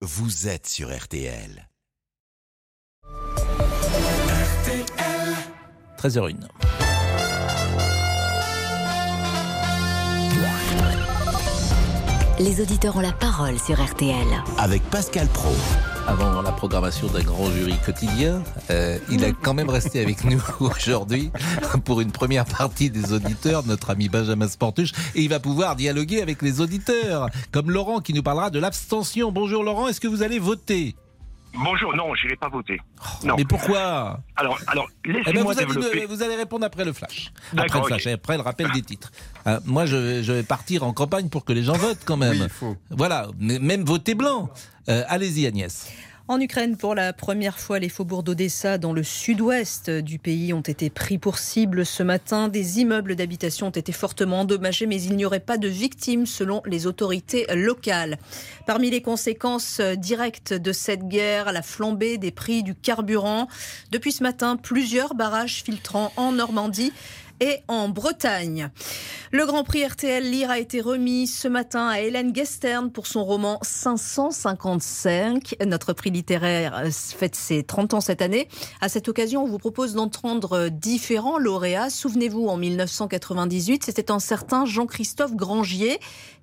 vous êtes sur RTL. 13h01. Les auditeurs ont la parole sur RTL. Avec Pascal Pro. Avant la programmation d'un grand jury quotidien, euh, il a quand même resté avec nous aujourd'hui pour une première partie des auditeurs, notre ami Benjamin Sportuche, et il va pouvoir dialoguer avec les auditeurs, comme Laurent qui nous parlera de l'abstention. Bonjour Laurent, est-ce que vous allez voter? Bonjour, non, je n'irai pas voter. Non. Mais pourquoi Alors, alors Eh ben, laissez-moi vous, allez, développer. vous allez répondre après le flash. Après le flash, et après le rappel des titres. Euh, moi, je vais, je vais partir en campagne pour que les gens votent quand même. Voilà, mais même voter blanc. Euh, Allez-y Agnès. En Ukraine, pour la première fois, les faubourgs d'Odessa, dans le sud-ouest du pays, ont été pris pour cible ce matin. Des immeubles d'habitation ont été fortement endommagés, mais il n'y aurait pas de victimes selon les autorités locales. Parmi les conséquences directes de cette guerre, la flambée des prix du carburant. Depuis ce matin, plusieurs barrages filtrants en Normandie et en Bretagne. Le Grand Prix RTL Lire a été remis ce matin à Hélène Gestern pour son roman 555. Notre prix littéraire euh, fête ses 30 ans cette année. À cette occasion, on vous propose d'entendre différents lauréats. Souvenez-vous, en 1998, c'était un certain Jean-Christophe Grangier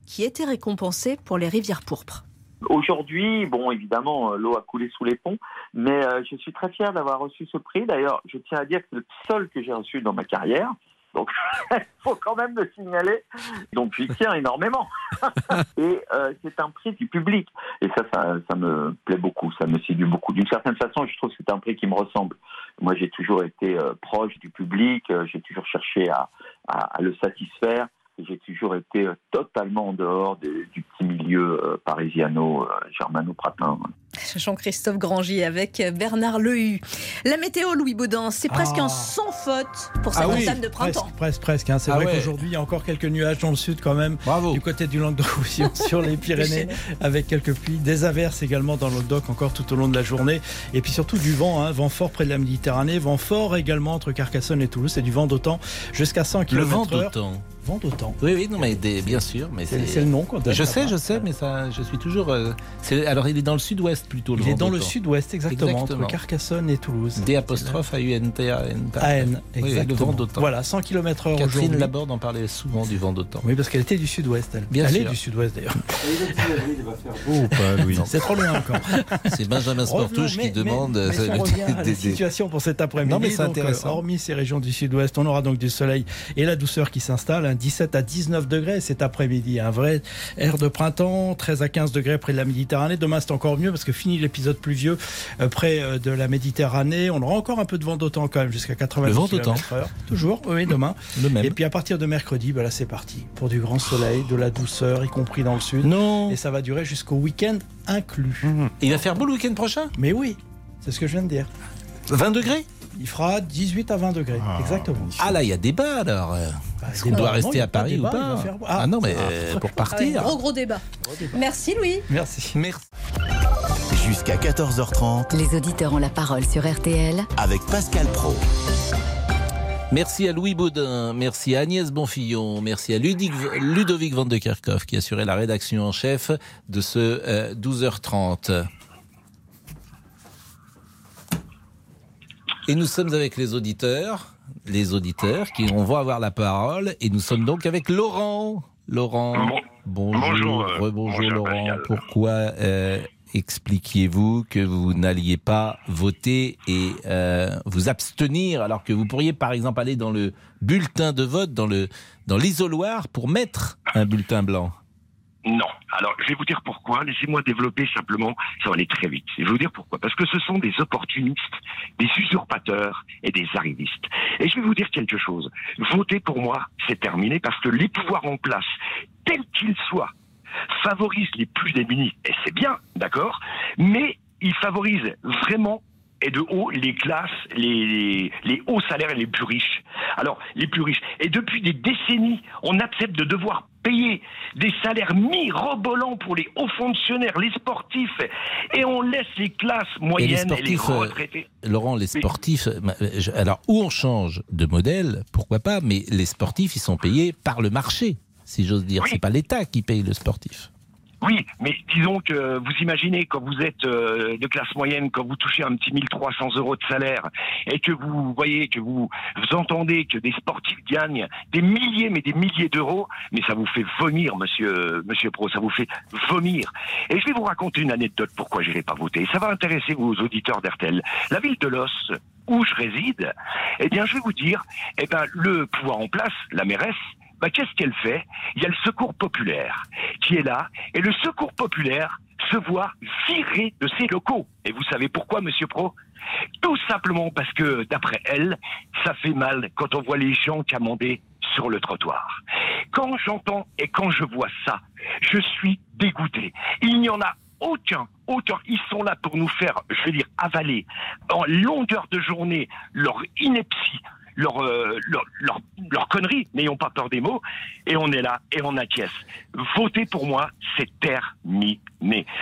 qui était récompensé pour Les Rivières pourpres. Aujourd'hui, bon, évidemment, euh, l'eau a coulé sous les ponts, mais euh, je suis très fier d'avoir reçu ce prix. D'ailleurs, je tiens à dire que c'est le seul que j'ai reçu dans ma carrière. Donc, il faut quand même le signaler. Donc, j'y tiens énormément. Et euh, c'est un prix du public. Et ça, ça, ça me plaît beaucoup, ça me séduit beaucoup. D'une certaine façon, je trouve que c'est un prix qui me ressemble. Moi, j'ai toujours été euh, proche du public, euh, j'ai toujours cherché à, à- à le satisfaire. J'ai toujours été totalement en dehors de- du petit milieu euh, parisiano, euh. Jean-Christophe Grangier avec Bernard Lehu. La météo, Louis Baudin, c'est presque Ah. un sans faute pour cette Ah oui, entame de printemps. Presque, presque, presque. hein. C'est Ah vrai ouais. qu'aujourd'hui, il y a encore quelques nuages dans le sud quand même. Bravo. Du côté du Languedoc-Roussillon sur les Pyrénées, avec quelques pluies, des averses également dans le Languedoc encore tout au long de la journée. Et puis surtout du vent, hein. vent fort près de la Méditerranée, vent fort également entre Carcassonne et Toulouse. C'est du vent d'autant jusqu'à 100 Le km vent d'autant. Vent d'autant. Oui, oui, non, mais des- bien sûr, mais C'est le nom qu'on. Je sais, je sais, mais ça, je suis toujours. euh, c'est- alors, il est dans le sud-ouest plutôt. Le Il est dans le sud-ouest, exactement, Exactement. entre Carcassonne et Toulouse. D apostrophe A U N T A N. AN, Oui, oui, exactement. le vent d'autant. Voilà, 100 km heure Catherine. Laborde en parlait souvent du vent d'autant. Oui, parce qu'elle était du sud-ouest, elle. Bien elle est du sud-ouest d'ailleurs. Pas Louis. C'est trop loin encore. C'est Benjamin Sportouche qui mais- demande. mais- mais euh, on la des- des- situation pour cet après-midi. Non, mais c'est donc, euh, intéressant. hormis ces régions du sud-ouest, on aura donc du soleil et la douceur qui s'installe. hein, 17 à 19 degrés cet après-midi. Un vrai air de printemps. 13 à 15 degrés près de la Méditerranée. Demain, c'est encore mieux parce que fini l'épisode pluvieux euh, près euh, de la Méditerranée. On aura encore un peu de vent d'autant quand même jusqu'à 80 Le vent km d'autant. heure. Toujours, oui, demain. Le même. Et puis à partir de mercredi, bah là, c'est parti. Pour du grand soleil, de la douceur, y compris dans le sud. Non. Et ça va durer jusqu'au week-end inclus. Il va faire beau le week-end prochain? Mais oui, c'est ce que je viens de dire. 20 degrés? Il fera 18 à 20 degrés. Exactement. Ah là, il y a débat alors. euh. Bah, Est-ce qu'on doit rester à Paris ou débat, pas faire- Ah, Ah, non, mais ah, euh, pour Ah ouais, partir. gros gros débat. Merci Louis. Merci. Merci. Jusqu'à 14h30 Les auditeurs ont la parole sur RTL. avec Pascal Pro. Merci à Louis Baudin, merci à Agnès Bonfillon, merci à Ludic- Ludovic Van de Kerkhoff qui assurait la rédaction en chef de ce euh, 12h30. Et nous sommes avec les auditeurs, les auditeurs qui on va avoir la parole et nous sommes donc avec Laurent. Laurent, Bon- bonjour, bonjour, euh, bonjour, Laurent. Pascal. Pourquoi euh, expliquiez-vous que vous n'alliez pas voter et euh, vous abstenir alors que vous pourriez par exemple aller dans le bulletin de vote, dans le dans l'isoloir pour mettre un bulletin blanc? Non. Alors, je vais vous dire pourquoi. Laissez-moi développer simplement. Ça va aller très vite. Je vais vous dire pourquoi. Parce que ce sont des opportunistes, des usurpateurs et des arrivistes. Et je vais vous dire quelque chose. Voter pour moi, c'est terminé parce que les pouvoirs en place, tels qu'ils soient, favorisent les plus démunis. Et c'est bien, d'accord? Mais ils favorisent vraiment et de haut les classes, les, les, les hauts salaires et les plus riches. Alors, les plus riches. Et depuis des décennies, on accepte de devoir payer des salaires mirobolants pour les hauts fonctionnaires, les sportifs, et on laisse les classes moyennes et les, sportifs, euh, retraités. Laurent, les sportifs, euh, alors où on change de modèle, pourquoi pas, mais les sportifs, ils sont payés par le marché, si j'ose dire. Oui. C'est pas l'État qui paye le sportif. Oui, mais disons que vous imaginez quand vous êtes euh, de classe moyenne, quand vous touchez un petit 1300 euros de salaire et que vous voyez, que vous, entendez que des sportifs gagnent des milliers, mais des milliers d'euros, mais ça vous fait vomir, monsieur, monsieur Pro, ça vous fait vomir. Et je vais vous raconter une anecdote pourquoi je n'ai pas voté. Ça va intéresser vos auditeurs d'RTL. La ville de Los, où je réside, eh bien, je vais vous dire, eh ben, le pouvoir en place, la mairesse, bah, qu'est-ce qu'elle fait? Il y a le secours populaire qui est là, et le secours populaire se voit virer de ses locaux. Et vous savez pourquoi, Monsieur Pro? Tout simplement parce que, d'après elle, ça fait mal quand on voit les gens qu'amender sur le trottoir. Quand j'entends et quand je vois ça, je suis dégoûté. Il n'y en a aucun, aucun. Ils sont là pour nous faire, je veux dire, avaler en longueur de journée leur ineptie, leur, euh, leur, leur, leur connerie, n'ayons pas peur des mots, et on est là et on acquiesce. Voter pour moi, c'est terminé.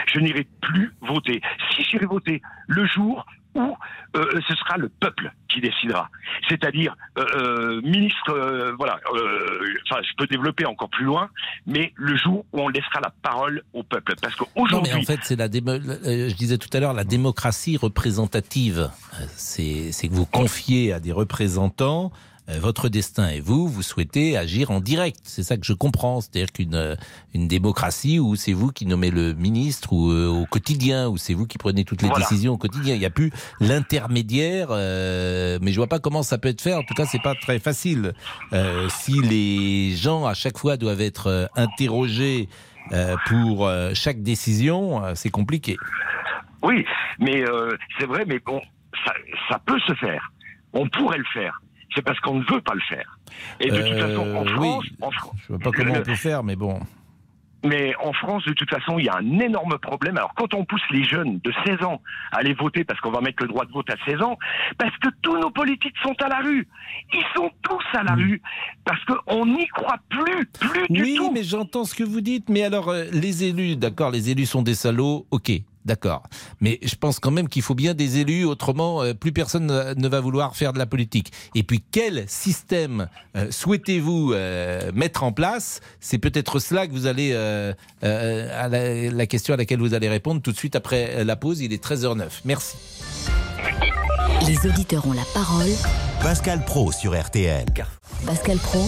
Je n'irai plus voter. Si j'irai voter le jour où euh, ce sera le peuple qui décidera. C'est-à-dire, euh, euh, ministre, euh, voilà, enfin, je peux développer encore plus loin, mais le jour où on laissera la parole au peuple. Parce Non, mais en qu'aujourd'hui, fait, c'est la démo- je disais tout à l'heure la démocratie représentative. C'est que vous confiez à des représentants votre destin et vous, vous souhaitez agir en direct. C'est ça que je comprends. C'est-à-dire qu'une euh, une démocratie où c'est vous qui nommez le ministre ou euh, au quotidien, où c'est vous qui prenez toutes les Voilà. décisions au quotidien. Il n'y a plus l'intermédiaire. euh, mais je vois pas comment ça peut être fait. En tout cas, c'est pas très facile. Euh, si les gens à chaque fois doivent être euh, interrogés euh, pour euh, chaque décision, euh, c'est compliqué. oui, mais euh, c'est vrai, mais bon, ça, ça peut se faire. On pourrait le faire. C'est parce qu'on ne veut pas le faire. Et de toute façon, en Euh, France, oui. en Fran- Je vois pas comment on peut faire, mais bon. Mais en France, de toute façon, il y a un énorme problème. Alors, quand on pousse les jeunes de 16 ans à aller voter, parce qu'on va mettre le droit de vote à 16 ans, parce que tous nos politiques sont à la rue. Ils sont tous à la rue. Parce qu'on n'y croit plus, plus du Oui, mais j'entends ce que vous dites. Mais alors, euh, les élus, d'accord, les élus sont des salauds, ok. D'accord. Mais je pense quand même qu'il faut bien des élus, autrement, euh, plus personne ne, va vouloir faire de la politique. Et puis, quel système euh, souhaitez-vous euh, mettre en place? C'est peut-être cela que vous allez, la question à laquelle vous allez répondre tout de suite après la pause. Il est 13h09. Merci. Les auditeurs ont la parole. Pascal Pro sur RTL. Pascal Pro,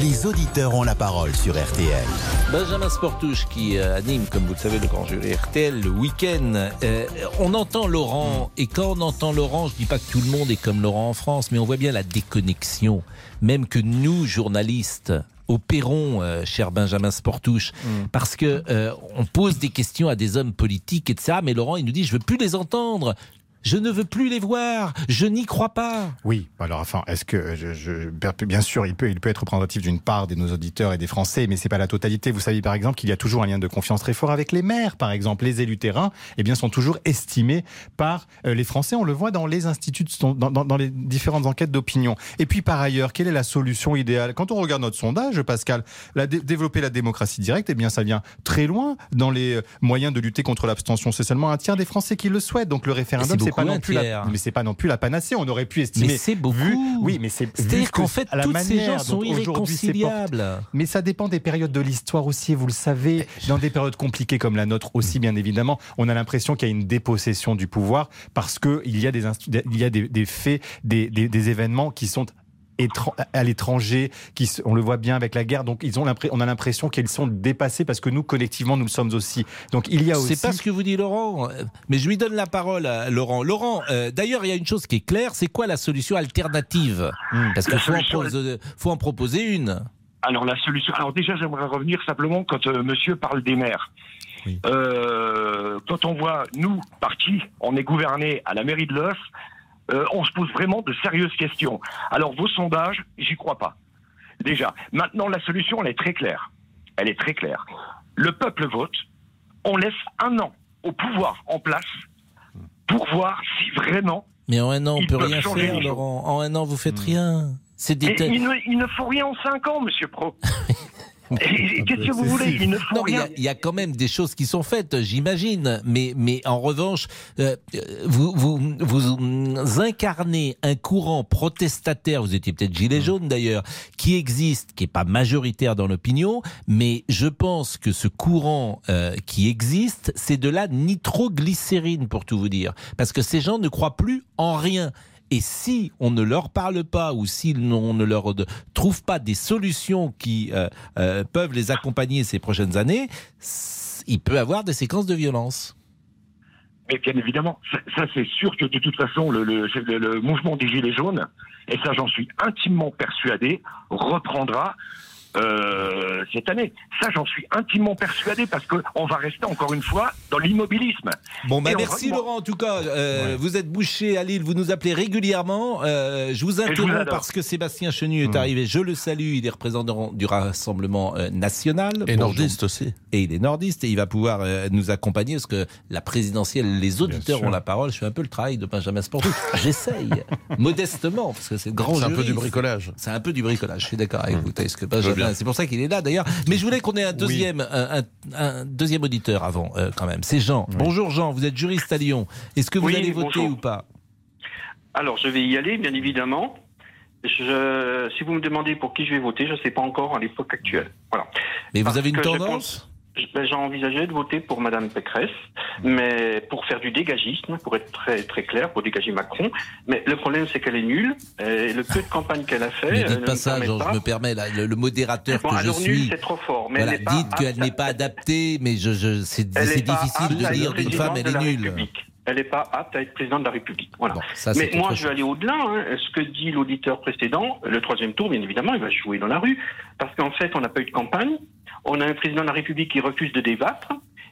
Les auditeurs ont la parole sur RTL. Benjamin Sportouche qui euh, anime, comme vous le savez, le grand jury RTL le week-end. Euh, on entend Laurent, et quand on entend Laurent, je dis pas que tout le monde est comme Laurent en France, mais on voit bien la déconnexion. Même que nous, journalistes, opérons, euh, cher Benjamin Sportouche, parce que euh, on pose des questions à des hommes politiques et de ça, mais Laurent, il nous dit, je veux plus les entendre. Je ne veux plus les voir. Je n'y crois pas. Oui, alors enfin, est-ce que je, je- bien sûr, il peut, il peut être représentatif d'une part de nos auditeurs et des Français, mais c'est pas la totalité. Vous savez par exemple qu'il y a toujours un lien de confiance très fort avec les maires, par exemple, les élus terrain, eh bien, sont toujours estimés par euh, les Français. On le voit dans les instituts, dans, dans- dans les différentes enquêtes d'opinion. Et puis par ailleurs, quelle est la solution idéale? Quand on regarde notre sondage, Pascal, la dé- développer la démocratie directe, eh bien, ça vient très loin dans les euh, moyens de lutter contre l'abstention. C'est seulement un tiers des Français qui le souhaitent. Donc le référendum, c'est pas non plus la, mais c'est pas non plus la panacée. On aurait pu estimer Mais c'est beaucoup. vu- oui, mais c'est C'est-à-dire que qu'en fait, la toutes ces gens sont irréconciliables. Mais ça dépend des périodes de l'histoire aussi, vous le savez. Dans des périodes compliquées comme la nôtre aussi, bien évidemment, on a l'impression qu'il y a une dépossession du pouvoir parce que il y a des, il y a des, des faits, des, des, des événements qui sont à l'étranger, qui on le voit bien avec la guerre. Donc ils ont on a l'impression qu'elles sont dépassées parce que nous collectivement nous le sommes aussi. Donc il y a aussi. C'est pas ce que vous dit Laurent, euh, mais je lui donne la parole à Laurent. Laurent, euh, d'ailleurs, il y a une chose qui est claire, c'est quoi la solution alternative Hmm. Parce qu'il faut, en solution- proposer- faut en proposer une. Alors la solution. Alors déjà, j'aimerais revenir simplement quand euh, Monsieur parle des maires. Oui. Euh, quand on voit nous partis, on est gouverné à la mairie de Los, euh, on se pose vraiment de sérieuses questions. Alors vos sondages, j'y crois pas. Déjà. Maintenant, la solution, elle est très claire. Elle est très claire. Le peuple vote. On laisse un an au pouvoir en place pour voir si vraiment. Mais en un an, on peut rien changer faire. Laurent. En un an, vous faites rien. C'est des il, ne, il ne faut rien en cinq ans, Monsieur Pro. Qu'est-ce que vous voulez Ils ne font Non, mais il y y, a quand même des choses qui sont faites, j'imagine. Mais, mais en revanche, euh, vous, vous, vous incarnez un courant protestataire, vous étiez peut-être gilet jaune d'ailleurs, qui existe, qui n'est pas majoritaire dans l'opinion, mais je pense que ce courant euh, qui existe, c'est de la nitroglycérine, pour tout vous dire. Parce que ces gens ne croient plus en rien. Et si on ne leur parle pas ou si on ne leur trouve pas des solutions qui euh, euh, peuvent les accompagner ces prochaines années, il peut avoir des séquences de violence. Mais bien évidemment, ça, c'est sûr que de toute façon, le- le mouvement des Gilets jaunes, et ça j'en suis intimement persuadé, reprendra euh, cette année. Ça j'en suis intimement persuadé parce qu'on va rester encore une fois dans l'immobilisme. Bon, bah merci va- Laurent en tout cas. Euh, Vous êtes bouché à Lille, vous nous appelez régulièrement. Euh, je vous interromps parce que Sébastien Chenu est Mmh. arrivé. Je le salue, il est représentant du Rassemblement euh, National. Et Bonjour. nordiste aussi. Et il est nordiste et il va pouvoir euh, nous accompagner parce que la présidentielle, les auditeurs ont la parole. Je fais un peu le travail de Benjamin Sportou. J'essaye, modestement, parce que c'est grand C'est un peu du bricolage. C'est un peu du bricolage, je suis d'accord avec vous. Est-ce que Benjamin, bien. c'est pour ça qu'il est là d'ailleurs. Mais je voulais qu'on ait un deuxième, un, un- un deuxième auditeur avant, euh, quand même. C'est Jean. Bonjour Jean, vous êtes juriste à Lyon. Est-ce que vous Oui, allez voter bonjour. ou pas? Alors, je vais y aller, bien évidemment. Je, si vous me demandez pour qui je vais voter, je ne sais pas encore à l'époque actuelle. Voilà. Mais vous avez une tendance ben, J'ai envisagé de voter pour Madame Pécresse, mais pour faire du dégagisme, pour être très très clair, pour dégager Macron. Mais le problème, c'est qu'elle est nulle. Et le peu de campagne qu'elle a fait, Ne dites pas ça, pas. je me permets, là, le, le modérateur Bon, que je alors suis. c'est trop fort. Mais Voilà, elle dites qu'elle n'est pas adaptée, mais je, je, c'est difficile de dire qu'une femme, elle est nulle. République. Elle n'est pas apte à être présidente de la République. Voilà. Bon, ça, c'est Mais moi, je vais aller au-delà. hein. Ce que dit l'auditeur précédent, le troisième tour, bien évidemment, il va jouer dans la rue. Parce qu'en fait, on n'a pas eu de campagne. On a un président de la République qui refuse de débattre.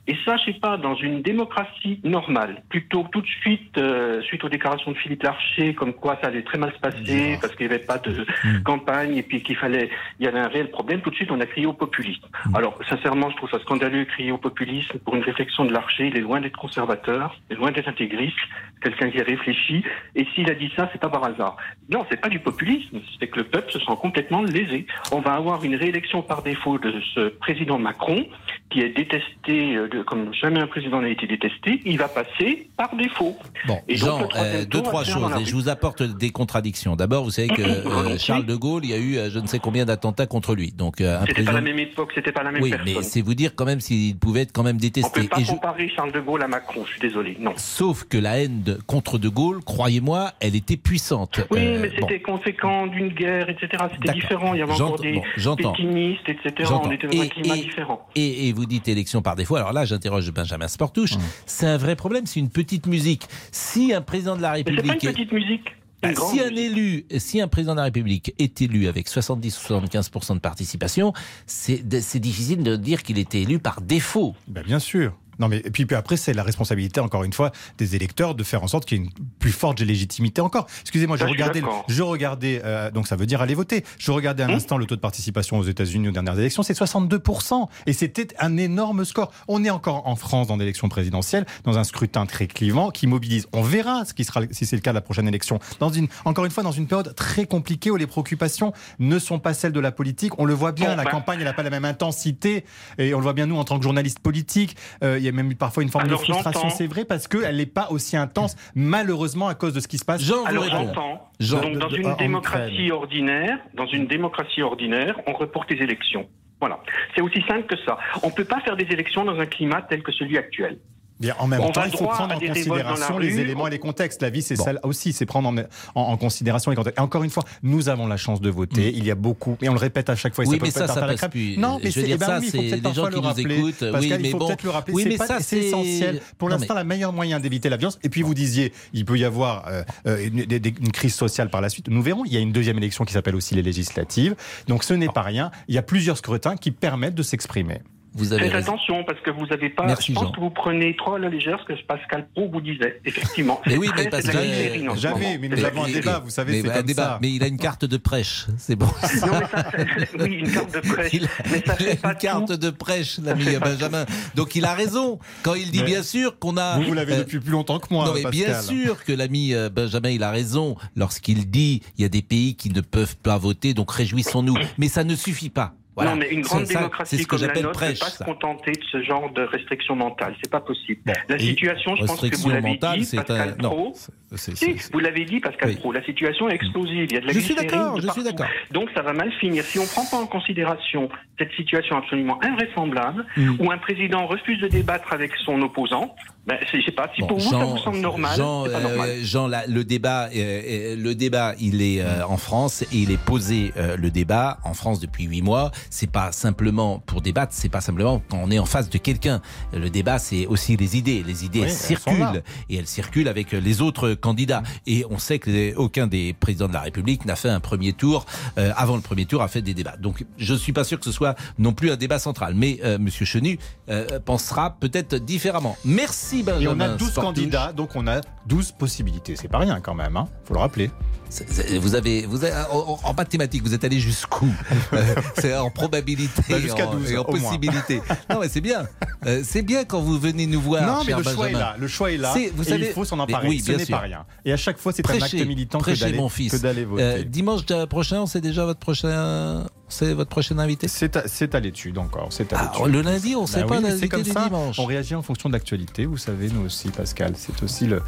Et ça, je sais pas, dans une démocratie normale, plutôt tout de suite, euh, suite aux déclarations de Philippe Larcher, comme quoi ça allait très mal se passer, parce qu'il n'y avait pas de Hmm. campagne, et puis qu'il fallait, il y avait un réel problème, tout de suite, on a crié au populisme. Hmm. Alors, sincèrement, je trouve ça scandaleux de crier au populisme pour une réflexion de Larcher. Il est loin d'être conservateur, il est loin d'être intégriste, quelqu'un qui réfléchit. Et s'il a dit ça, c'est pas par hasard. Non, c'est pas du populisme, c'est que le peuple se sent complètement lésé. On va avoir une réélection par défaut de ce président Macron, qui est détesté euh, comme jamais un président n'a été détesté. Il va passer par défaut. Bon, Et Jean, euh, deux, trois choses, et je vous apporte des contradictions. D'abord, vous savez que euh. Charles de Gaulle, il y a eu euh, je ne sais combien d'attentats contre lui. Donc, C'était pas la même époque, c'était pas la même Oui, personne. mais c'est vous dire quand même s'il pouvait être quand même On détesté. peut pas Et je- comparer Charles de Gaulle à Macron, je suis désolé. Non. Sauf que la haine de- contre de Gaulle, croyez-moi, elle était puissante. Oui, mais bon. c'était conséquent d'une guerre, etc. C'était différent. Il y avait encore des bon, pétinistes, etc. J'entends. On était dans un climat et- différent. Et, et vous dites élection par défaut. Alors là, j'interroge Benjamin Sportouche. Mmh. C'est un vrai problème. C'est une petite musique. Si un président de la Mais c'est pas une République est- petite musique. Bah, si un élu, si un président de la République est élu avec 70 ou 75 de participation, c'est c'est difficile de dire qu'il était élu par défaut. Ben, bien sûr. Non, mais et puis, puis après, c'est la responsabilité, encore une fois, des électeurs de faire en sorte qu'il y ait une plus forte légitimité encore. Excusez-moi, je regardais, je regardais, euh, donc ça veut dire aller voter. Je regardais à l'instant le taux de participation aux États-Unis aux dernières élections, c'est 62%. Et c'était un énorme score. On est encore en France dans l'élection présidentielle, dans un scrutin très clivant qui mobilise. On verra ce qui sera, si c'est le cas de la prochaine élection. Dans une, encore une fois, dans une période très compliquée où les préoccupations ne sont pas celles de la politique. On le voit bien, Bon, la bah. campagne, n'a pas la même intensité. Et on le voit bien, nous, en tant que journalistes politiques. Euh, y a même eu parfois une forme Alors, de frustration, c'est vrai, parce qu'elle n'est pas aussi intense, malheureusement, à cause de ce qui se passe. Jean Alors j'entends. Jean, Donc dans de- une démocratie Ukraine. ordinaire, dans une démocratie ordinaire, on reporte les élections. Voilà. C'est aussi simple que ça. On ne peut pas faire des élections dans un climat tel que celui actuel. Bien, en même On temps, il faut prendre en considération les rue. éléments et les contextes. La vie, c'est Bon. ça aussi, c'est prendre en, en- en considération les contextes. Et encore une fois, nous avons la chance de voter. Il y a beaucoup, et on le répète à chaque fois. et Oui, peut mais peut-être ça, ça passe plus. Non, mais Je veux c'est dire, eh ben ça, oui, il faut c'est peut-être les gens qui le nous rappeler. écoutent. Parce Oui, mais faut bon. peut-être le rappeler. Oui, c'est mais pas- ça, c'est c'est- essentiel. Pour l'instant, la meilleure moyen d'éviter la violence. Et puis vous disiez, il peut y avoir euh, euh, une crise sociale par la suite. Nous verrons. Il y a une deuxième élection qui s'appelle aussi les législatives. Donc ce n'est pas rien. Il y a plusieurs scrutins qui permettent de s'exprimer. Vous avez Faites raison. attention parce que vous n'avez pas. Merci, je pense Jean. que vous prenez trop à la légère ce que Pascal Pro vous disait. Effectivement. Mais oui, mais en ce Jamais, mais nous avons un débat, vous savez, mais, c'est un comme débat. ça. Mais il a une carte de prêche, c'est bon. Non, mais ça, c'est- oui, une carte de. Il a, mais ça il a pas une carte de prêche, l'ami Benjamin. Donc il a raison quand il dit Mais bien sûr qu'on a. Vous, vous l'avez euh, depuis plus longtemps que moi, non, mais Pascal. bien sûr que l'ami euh, Benjamin, il a raison lorsqu'il dit il y a des pays qui ne peuvent pas voter, donc réjouissons-nous. Mais ça ne suffit pas. Voilà. Non, mais une grande Ça, démocratie comme la nôtre ne peut pas ça. se contenter de ce genre de restrictions mentales. C'est pas possible. la situation, je pense que vous restriction l'avez mentale, dit, Pascal un- Si, vous l'avez dit, Pascal Oui. Pro. La situation est explosive. Il y a de la Je suis d'accord, je suis d'accord. Donc ça va mal finir. Si on ne prend pas en considération cette situation absolument invraisemblable, Mm. où un président refuse de débattre avec son opposant, ben, je sais pas, si pour vous ça vous semble normal, Jean, euh. Jean, le débat, euh, euh, le débat, il est euh, en France et il est posé euh, le débat en France depuis huit mois. C'est pas simplement pour débattre, c'est pas simplement quand on est en face de quelqu'un. Le débat, c'est aussi les idées. Les idées Oui, elles circulent et elles circulent avec les autres candidats. Et on sait que aucun des présidents de la République n'a fait un premier tour euh, avant le premier tour a fait des débats. Donc je suis pas sûr que ce soit non plus un débat central. Mais euh, Monsieur Chenu euh, pensera peut-être différemment. Merci Et on a 12 Sportouche. candidats, donc on a 12 possibilités. C'est pas rien quand même, hein faut le rappeler. Vous avez, vous avez en, en mathématiques, vous êtes allé jusqu'où Euh, C'est en probabilité Bah, jusqu'à en- 12, et en possibilité. Non, mais c'est bien. Euh, c'est bien quand vous venez nous voir. non, mais le choix est là. Le choix est là. C'est- vous et savez- il faut s'en emparer. oui, Ce n'est pas rien. Et à chaque fois, c'est un acte militant que prêchez, que d'aller voter. Euh, dimanche prochain, c'est déjà votre prochain, c'est votre prochain invité. C'est à, à l'étude encore. C'est à Ah, le lundi, on ne sait Bah pas oui, l'invité du ça. dimanche. On réagit en fonction de l'actualité. Vous savez, nous aussi, Pascal. C'est aussi le.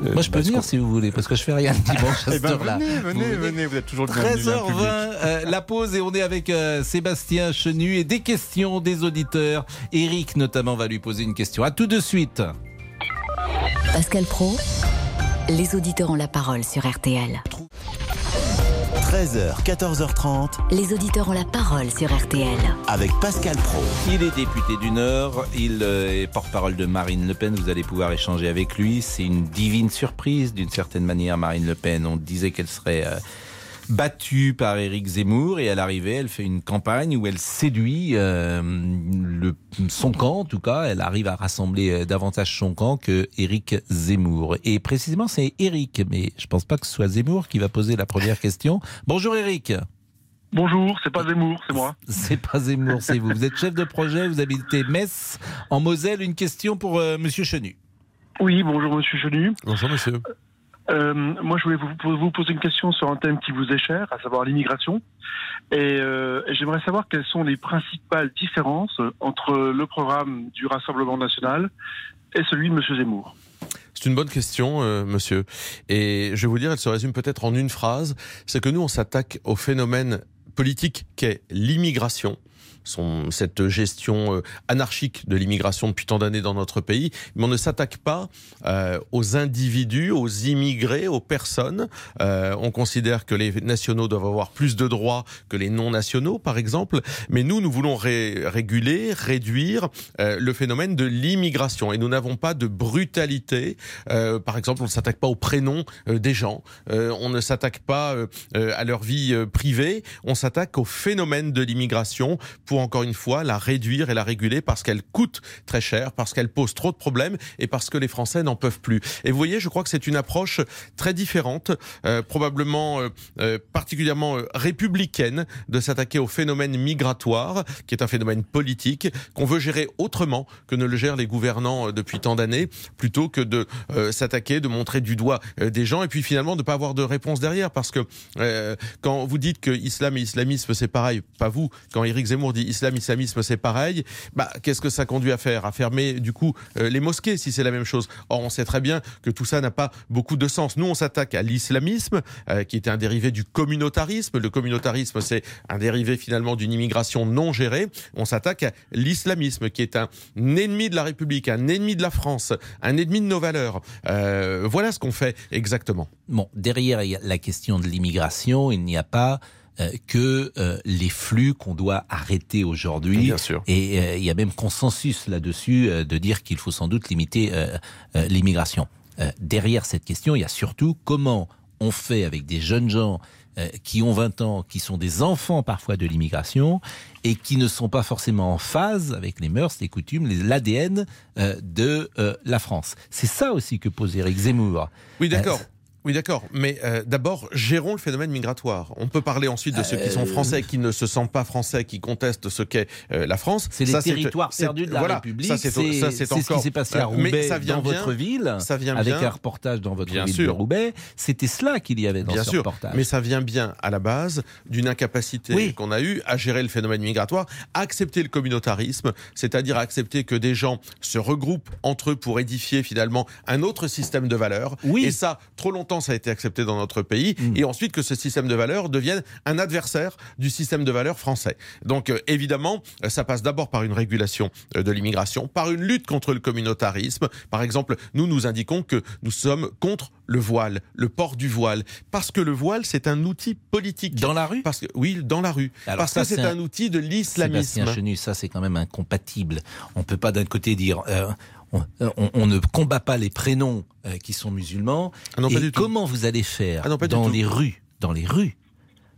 Moi, je peux venir si vous voulez, parce que je fais rien le dimanche venez, Vous venez, venez. Vous êtes toujours le bienvenu, hein, 13h20, public. euh, la pause et on est avec euh, Sébastien Chenu et des questions des auditeurs. Eric notamment va lui poser une question. À tout de suite. Pascal Pro, les auditeurs ont la parole sur RTL. 13h, 14h30 Les auditeurs ont la parole sur RTL. avec Pascal Pro. Il est député du Nord, il euh, est porte-parole de Marine Le Pen, vous allez pouvoir échanger avec lui. C'est une divine surprise d'une certaine manière, Marine Le Pen. On disait qu'elle serait euh, battue par Éric Zemmour et à l'arrivée, elle fait une campagne où elle séduit euh, le, son camp, en tout cas, elle arrive à rassembler euh, davantage son camp que Éric Zemmour. Et précisément, c'est Éric, mais je pense pas que ce soit Zemmour qui va poser la première question. Bonjour Éric. Bonjour, c'est pas Zemmour, c'est moi. C'est pas Zemmour, c'est vous. Vous êtes chef de projet, vous habitez Metz, en Moselle. Une question pour euh, Monsieur Chenu. Oui, bonjour Monsieur Chenu. Bonjour monsieur. Euh, moi, je voulais vous, poser une question sur un thème qui vous est cher, à savoir l'immigration. Et, euh, et j'aimerais savoir quelles sont les principales différences entre le programme du Rassemblement national et celui de Monsieur Zemmour. C'est une bonne question, euh, monsieur. Et je vais vous dire, elle se résume peut-être en une phrase. C'est que nous, on s'attaque au phénomène politique qu'est l'immigration. Son, cette gestion euh, anarchique de l'immigration depuis tant d'années dans notre pays, mais on ne s'attaque pas euh, aux individus, aux immigrés, aux personnes. Euh, on considère que les nationaux doivent avoir plus de droits que les non-nationaux, par exemple, mais nous, nous voulons ré- réguler, réduire euh, le phénomène de l'immigration, et nous n'avons pas de brutalité. Euh, par exemple, on ne s'attaque pas aux prénoms euh, des gens, on ne s'attaque pas à leur vie privée, on s'attaque au phénomène de l'immigration pour encore une fois la réduire et la réguler parce qu'elle coûte très cher, parce qu'elle pose trop de problèmes et parce que les Français n'en peuvent plus. Et vous voyez, je crois que c'est une approche très différente, euh, probablement euh, euh, particulièrement républicaine de s'attaquer au phénomène migratoire, qui est un phénomène politique qu'on veut gérer autrement que ne le gèrent les gouvernants depuis tant d'années, plutôt que de s'attaquer, de montrer du doigt des gens et puis finalement de pas avoir de réponse derrière, parce que quand vous dites que islam et islamisme c'est pareil, pas vous, quand Éric Zemmour dit islam, islamisme c'est pareil, bah qu'est-ce que ça conduit à faire? À fermer du coup euh, les mosquées si c'est la même chose. Or on sait très bien que tout ça n'a pas beaucoup de sens. Nous on s'attaque à l'islamisme, euh, qui est un dérivé du communautarisme. Le communautarisme c'est un dérivé finalement d'une immigration non gérée. On s'attaque à l'islamisme, qui est un ennemi de la République, un ennemi de la France, un ennemi de nos valeurs. Euh, voilà ce qu'on fait exactement. Bon, derrière la question de l'immigration, il n'y a pas que euh, les flux qu'on doit arrêter aujourd'hui. Bien sûr. Et euh, il y a même consensus là-dessus euh, de dire qu'il faut sans doute limiter euh, euh, l'immigration. Euh, derrière cette question, il y a surtout comment on fait avec des jeunes gens euh, qui ont 20 ans, qui sont des enfants parfois de l'immigration et qui ne sont pas forcément en phase avec les mœurs, les coutumes, l'ADN euh, de euh, la France. C'est ça aussi que pose Éric Zemmour. Oui, d'accord. Oui, d'accord. Mais euh, d'abord, gérons le phénomène migratoire. On peut parler ensuite de ceux qui sont Euh, français, qui ne se sentent pas français, qui contestent ce qu'est euh, la France. C'est les territoires perdus de la voilà, République. Ça, c'est c'est ce qui encore. s'est passé à euh, mais Roubaix, ça vient dans bien- votre ville, Ça vient avec bien. un reportage dans votre Bien ville de sûr. Roubaix. C'était cela qu'il y avait dans Bien ce sûr, reportage. mais ça vient bien à la base d'une incapacité Oui. qu'on a eue à gérer le phénomène migratoire, à accepter le communautarisme, c'est-à-dire accepter que des gens se regroupent entre eux pour édifier finalement un autre système de valeurs. Oui. Et ça, trop longtemps, ça a été accepté dans notre pays. Mm. Et ensuite que ce système de valeurs devienne un adversaire du système de valeurs français. Donc euh, évidemment, euh, ça passe d'abord par une régulation euh, de l'immigration, par une lutte contre le communautarisme. Par exemple, nous nous indiquons que nous sommes contre le voile, le port du voile, parce que le voile c'est un outil politique. Dans la rue? Parce que oui, dans la rue, Alors parce ça, que c'est un... un- outil de l'islamisme. Sébastien Chenu, ça c'est quand même incompatible. On peut pas d'un côté dire euh, on, on- ne combat pas les prénoms euh, qui sont musulmans. Ah non, pas et du tout. comment vous allez faire Ah non, dans tout. les rues, dans les rues?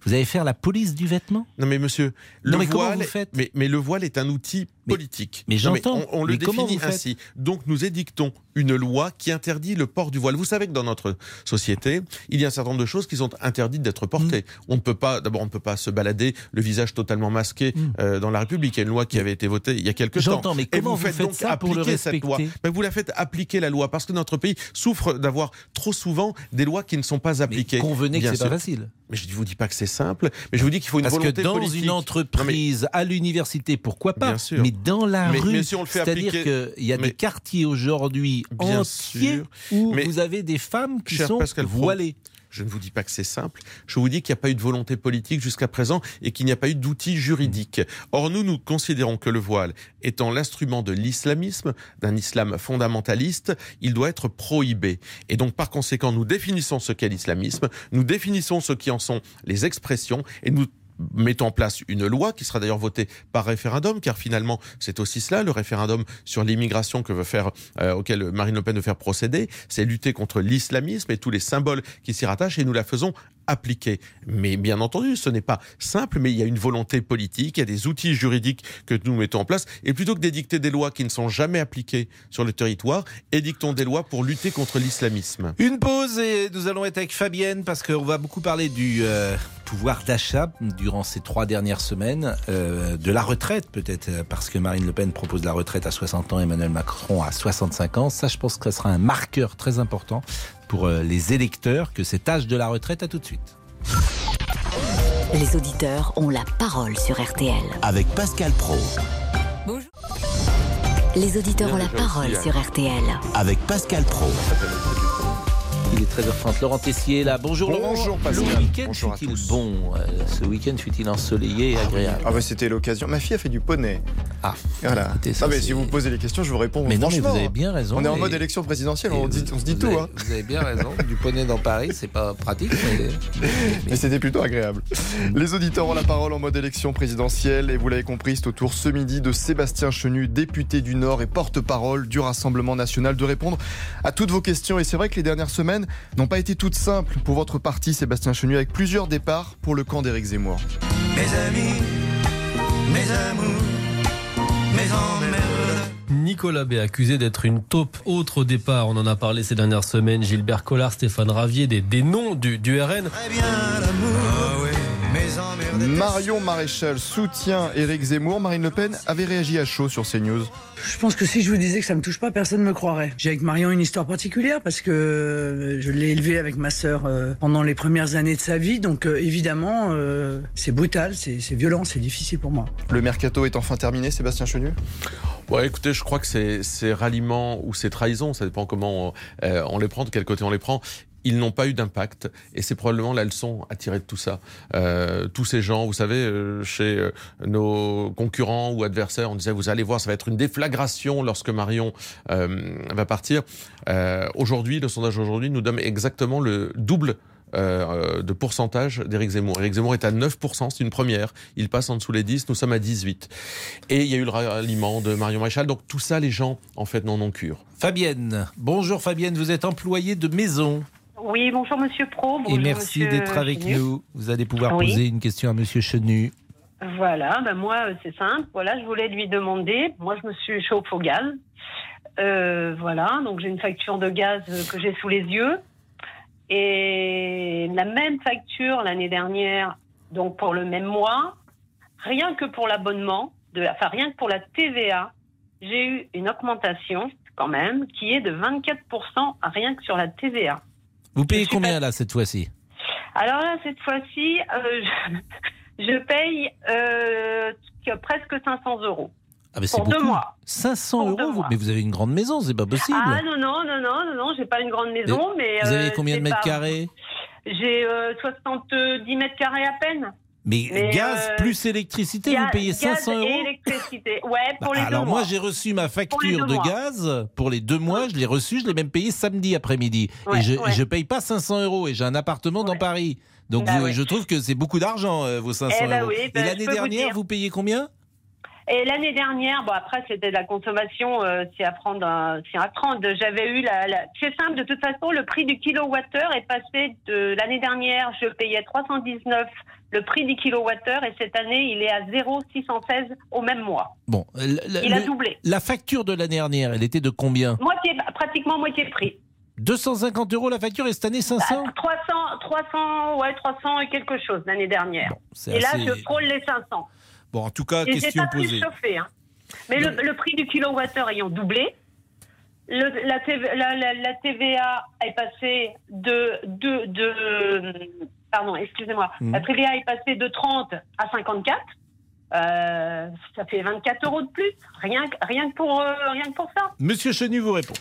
Vous allez faire la police du vêtement? Non mais monsieur, le Non, mais voile, vous faites? mais, mais le voile est un outil politique. mais j'entends. on, on le définit ainsi. Donc nous édictons une loi qui interdit le port du voile. Vous savez que dans notre société, il y a un certain nombre de choses qui sont interdites d'être portées. Mm. On ne peut pas, d'abord, on ne peut pas se balader le visage totalement masqué Mm. euh, dans la République. Il y a une loi qui avait été votée il y a quelques temps. J'entends, mais Et comment vous vous faites faites donc ça pour le appliquer cette loi Ben, Vous la faites appliquer la loi parce que notre pays souffre d'avoir trop souvent des lois qui ne sont pas Mais appliquées. convenez que c'est pas facile. Mais je ne vous dis pas que c'est simple, mais je vous dis qu'il faut une Parce que volonté dans politique. une entreprise, à l'université, pourquoi pas Bien sûr. Mais dans la Mais- rue, mais si c'est-à-dire appliquer- qu'il y a mais- des quartiers aujourd'hui Bien sûr. où Mais- vous avez des femmes qui sont Pascal voilées. Je ne vous dis pas que c'est simple. Je vous dis qu'il n'y a pas eu de volonté politique jusqu'à présent et qu'il n'y a pas eu d'outils juridiques. Or, nous, nous considérons que le voile étant l'instrument de l'islamisme, d'un islam fondamentaliste, il doit être prohibé. Et donc, par conséquent, nous définissons ce qu'est l'islamisme, nous définissons ce qui en sont les expressions et nous mettons en place une loi qui sera d'ailleurs votée par référendum, car finalement c'est aussi cela, le référendum sur l'immigration que veut faire, euh, auquel Marine Le Pen veut faire procéder, c'est lutter contre l'islamisme et tous les symboles qui s'y rattachent, et nous la faisons appliquer. Mais bien entendu, ce n'est pas simple, mais il y a une volonté politique, il y a des outils juridiques que nous mettons en place, et plutôt que d'édicter des lois qui ne sont jamais appliquées sur le territoire, édictons des lois pour lutter contre l'islamisme. Une pause et nous allons être avec Fabienne parce qu'on va beaucoup parler du euh, pouvoir d'achat durant ces trois dernières semaines, euh, de la retraite peut-être parce que Marine Le Pen propose la retraite à 60 ans, Emmanuel Macron à 65 ans. Ça, je pense que ce sera un marqueur très important pour euh, les électeurs que cet âge de la retraite. À tout de suite. Les auditeurs ont la parole sur RTL. Avec Pascal Pro. Les auditeurs ont la parole aussi, hein. sur RTL. Avec Pascal Pro. Il est 13h30. Laurent Tessier est là. Bonjour, Laurent. Bonjour, Pascal. Le week-end fut-il bon Euh, Ce week-end fut-il ensoleillé et agréable Ah bah c'était l'occasion. Ma fille a fait du poney. Ah, Voilà. non mais si vous posez les questions, je vous réponds. Mais non, mais vous avez bien raison. On est en mode élection présidentielle, on, dit, on se dit tout. avez- Hein. Vous avez bien raison. Du poney dans Paris, c'est pas pratique. Mais... Mais c'était plutôt agréable. Les auditeurs ont la parole en mode élection présidentielle et vous l'avez compris, c'est au tour ce midi de Sébastien Chenu, député du Nord et porte-parole du Rassemblement national, de répondre à toutes vos questions. Et c'est vrai que les dernières semaines n'ont pas été toutes simples pour votre parti, Sébastien Chenu, avec plusieurs départs pour le camp d'Éric Zemmour. Mes amis, mes amours, mes emmerdes. Nicolas B accusé d'être une taupe. Autre départ, on en a parlé ces dernières semaines, Gilbert Collard, Stéphane Ravier, des, des noms du, du RN. Très bien Marion Maréchal soutient Éric Zemmour. Marine Le Pen avait réagi à chaud sur CNews. Je pense que si je vous disais que ça me touche pas, personne ne me croirait. J'ai avec Marion une histoire particulière parce que euh, je l'ai élevée avec ma sœur euh, pendant les premières années de sa vie. Donc euh, évidemment, c'est brutal, c'est violent, c'est difficile pour moi. Le mercato est enfin terminé, Sébastien Chenu? Ouais, écoutez, je crois que c'est c'est ralliement ou c'est trahison, ça dépend comment euh, on les prend, de quel côté on les prend. Ils n'ont pas eu d'impact et c'est probablement la leçon à tirer de tout ça. Euh, tous ces gens, vous savez, euh, chez euh, nos concurrents ou adversaires, on disait vous allez voir, ça va être une déflagration lorsque Marion va partir. Aujourd'hui, le sondage aujourd'hui nous donne exactement le double de pourcentage d'Éric Zemmour. Éric Zemmour est à 9%, c'est une première. Il passe en dessous les 10, nous sommes à 18. Et il y a eu le ralliement de Marion Maréchal. Donc tout ça, les gens, en fait, n'en ont cure. Fabienne. Bonjour Fabienne, vous êtes employée de maison. Oui, bonjour Monsieur Pro. Bonjour, et merci d'être avec Chenu. nous. Vous allez pouvoir Oui. poser une question à Monsieur Chenu. Voilà, ben moi euh, c'est simple. Voilà, je voulais lui demander. Moi, je me suis chauffe au gaz. Euh, voilà, donc j'ai une facture de gaz euh, que j'ai sous les yeux. Et la même facture l'année dernière, donc pour le même mois, rien que pour l'abonnement, de, enfin rien que pour la TVA, j'ai eu une augmentation quand même qui est de 24% rien que sur la TVA. Vous payez combien là cette fois-ci? Alors là, cette fois-ci, euh, je, je paye euh, que presque 500 euros. Ah, Pour deux mois. 500 Pour deux euros vous-. Mais vous avez une grande maison, c'est pas possible. Ah non, non, non, non, non, non, j'ai pas une grande maison, mais... vous avez euh, combien de mètres pas- carrés? J'ai euh, 70 mètres carrés à peine. Mais, Mais, gaz euh, plus électricité, vous payez gaz 500 et euros électricité, ouais, pour Bah, les deux alors mois. moi j'ai reçu ma facture de mois. gaz pour les deux mois, je l'ai reçue, je l'ai même payé samedi après-midi. Ouais, et je, ouais. je paye pas 500 euros et j'ai un appartement dans Paris. Donc Bah vous- je trouve que c'est beaucoup d'argent euh, vos 500 Eh bah euros. oui, et l'année vous dernière, vous payez combien? Et l'année dernière, bon après c'était de la consommation, euh, c'est à prendre, c'est à prendre. J'avais eu la, la- c'est simple de toute façon, le prix du kilowattheure est passé de l'année dernière, je payais 319 le prix du kilowattheure et cette année il est à 0,616 au même mois. Bon, Il a doublé. La facture de l'année dernière, elle était de combien? Moitié, pratiquement moitié prix. 250 euros la facture et cette année 500 Bah, 300, 300, ouais 300 et quelque chose l'année dernière. et là je frôle les 500. Bon, en tout cas, Et question pas posée. chauffer. Hein. Mais le, le prix du kilowattheure ayant doublé, le- la, TV la, la- la TVA est passée de, de, de pardon, excusez-moi, Mhm. la TVA est passée de 30 à 54. Euh, ça fait 24 euros de plus, rien, que- rien, que pour, euh, rien que pour ça. Monsieur Chenu vous répond.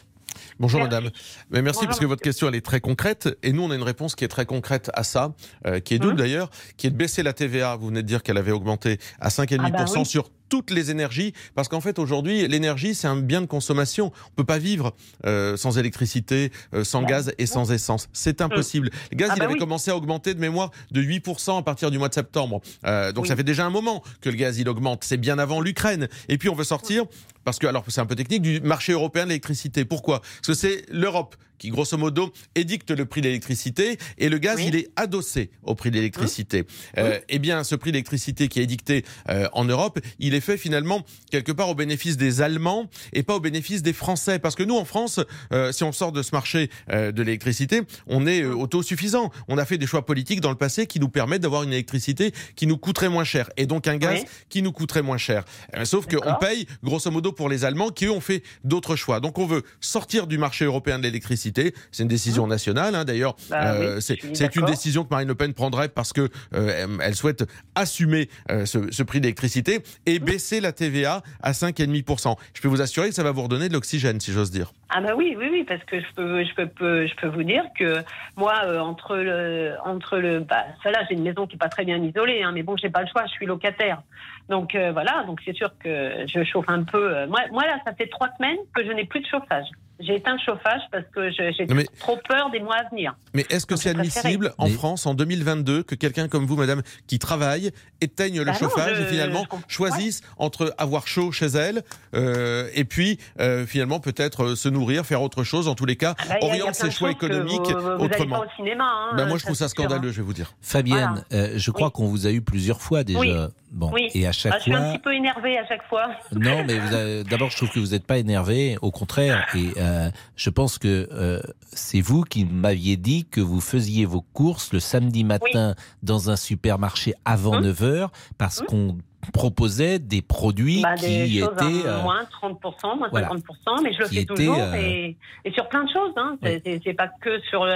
Bonjour Merci. madame. Mais merci Bonjour, parce que votre question elle est très concrète et nous on a une réponse qui est très concrète à ça, euh, qui est double Hum. d'ailleurs, qui est de baisser la TVA. Vous venez de dire qu'elle avait augmenté à 5,5% Ah bah oui. sur toutes les énergies parce qu'en fait aujourd'hui l'énergie c'est un bien de consommation. On peut pas vivre euh, sans électricité, euh, sans Bah, gaz et sans essence. C'est impossible. Le gaz Ah il bah avait oui. commencé à augmenter de mémoire de 8% à partir du mois de septembre. Euh, donc Oui. ça fait déjà un moment que le gaz il augmente. C'est bien avant l'Ukraine. Et puis on veut sortir parce que alors c'est un peu technique du marché européen de l'électricité. Pourquoi? Parce que c'est l'Europe qui grosso modo édicte le prix de l'électricité et le gaz Oui. il est adossé au prix de l'électricité. Euh, eh bien ce prix de l'électricité qui est édicté euh, en Europe, il est fait finalement quelque part au bénéfice des Allemands et pas au bénéfice des Français parce que nous en France, euh, si on sort de ce marché euh, de l'électricité, on est euh, autosuffisant. On a fait des choix politiques dans le passé qui nous permettent d'avoir une électricité qui nous coûterait moins cher et donc un gaz Oui. qui nous coûterait moins cher. Euh, sauf qu'on paye grosso modo pour les Allemands qui eux ont fait d'autres choix. Donc on veut sortir du marché européen de l'électricité. C'est une décision nationale hein, d'ailleurs. Bah Euh, c'est une décision que Marine Le Pen prendrait parce que euh, elle souhaite assumer euh, ce, ce prix d'électricité et baisser la TVA à 5,5%. Je peux vous assurer que ça va vous redonner de l'oxygène si j'ose dire. Ah bah oui, oui, oui, parce que je peux, je peux, je peux vous dire que moi, entre le, entre le, bah, ça là, j'ai une maison qui est pas très bien isolée, hein, mais bon, j'ai pas le choix, je suis locataire. Donc voilà, donc c'est sûr que je chauffe un peu. moi, moi là, ça fait trois semaines que je n'ai plus de chauffage. J'ai éteint le chauffage parce que j'ai mais- trop peur des mois à venir. Mais est-ce que c'est admissible en France en 2022 que quelqu'un comme vous, madame, qui travaille, éteigne le Bah non, chauffage je- et finalement choisisse entre avoir chaud chez elle euh, et puis euh, finalement peut-être euh, se nourrir, faire autre chose, en tous les cas, Ah bah, oriente ses choix économiques vous, vous allez autrement. pas au cinéma. Hein, Bah, moi, je trouve ça hein. scandaleux, je vais vous dire. Fabienne, euh, je crois qu'on vous a eu plusieurs fois déjà. Oui. Bon, Oui. et à chaque Ah, je suis fois. un petit peu énervée à chaque fois. Non, mais avez- d'abord, je trouve que vous n'êtes pas énervé, au contraire. Et euh, je pense que euh, c'est vous qui m'aviez dit que vous faisiez vos courses le samedi matin dans un supermarché avant Hum. 9h parce qu'on proposait des produits Bah, des qui étaient... euh, moins 30%, moins voilà. 50%, mais je le fais toujours euh, et, et sur plein de choses. Hein. C'est- pas que sur,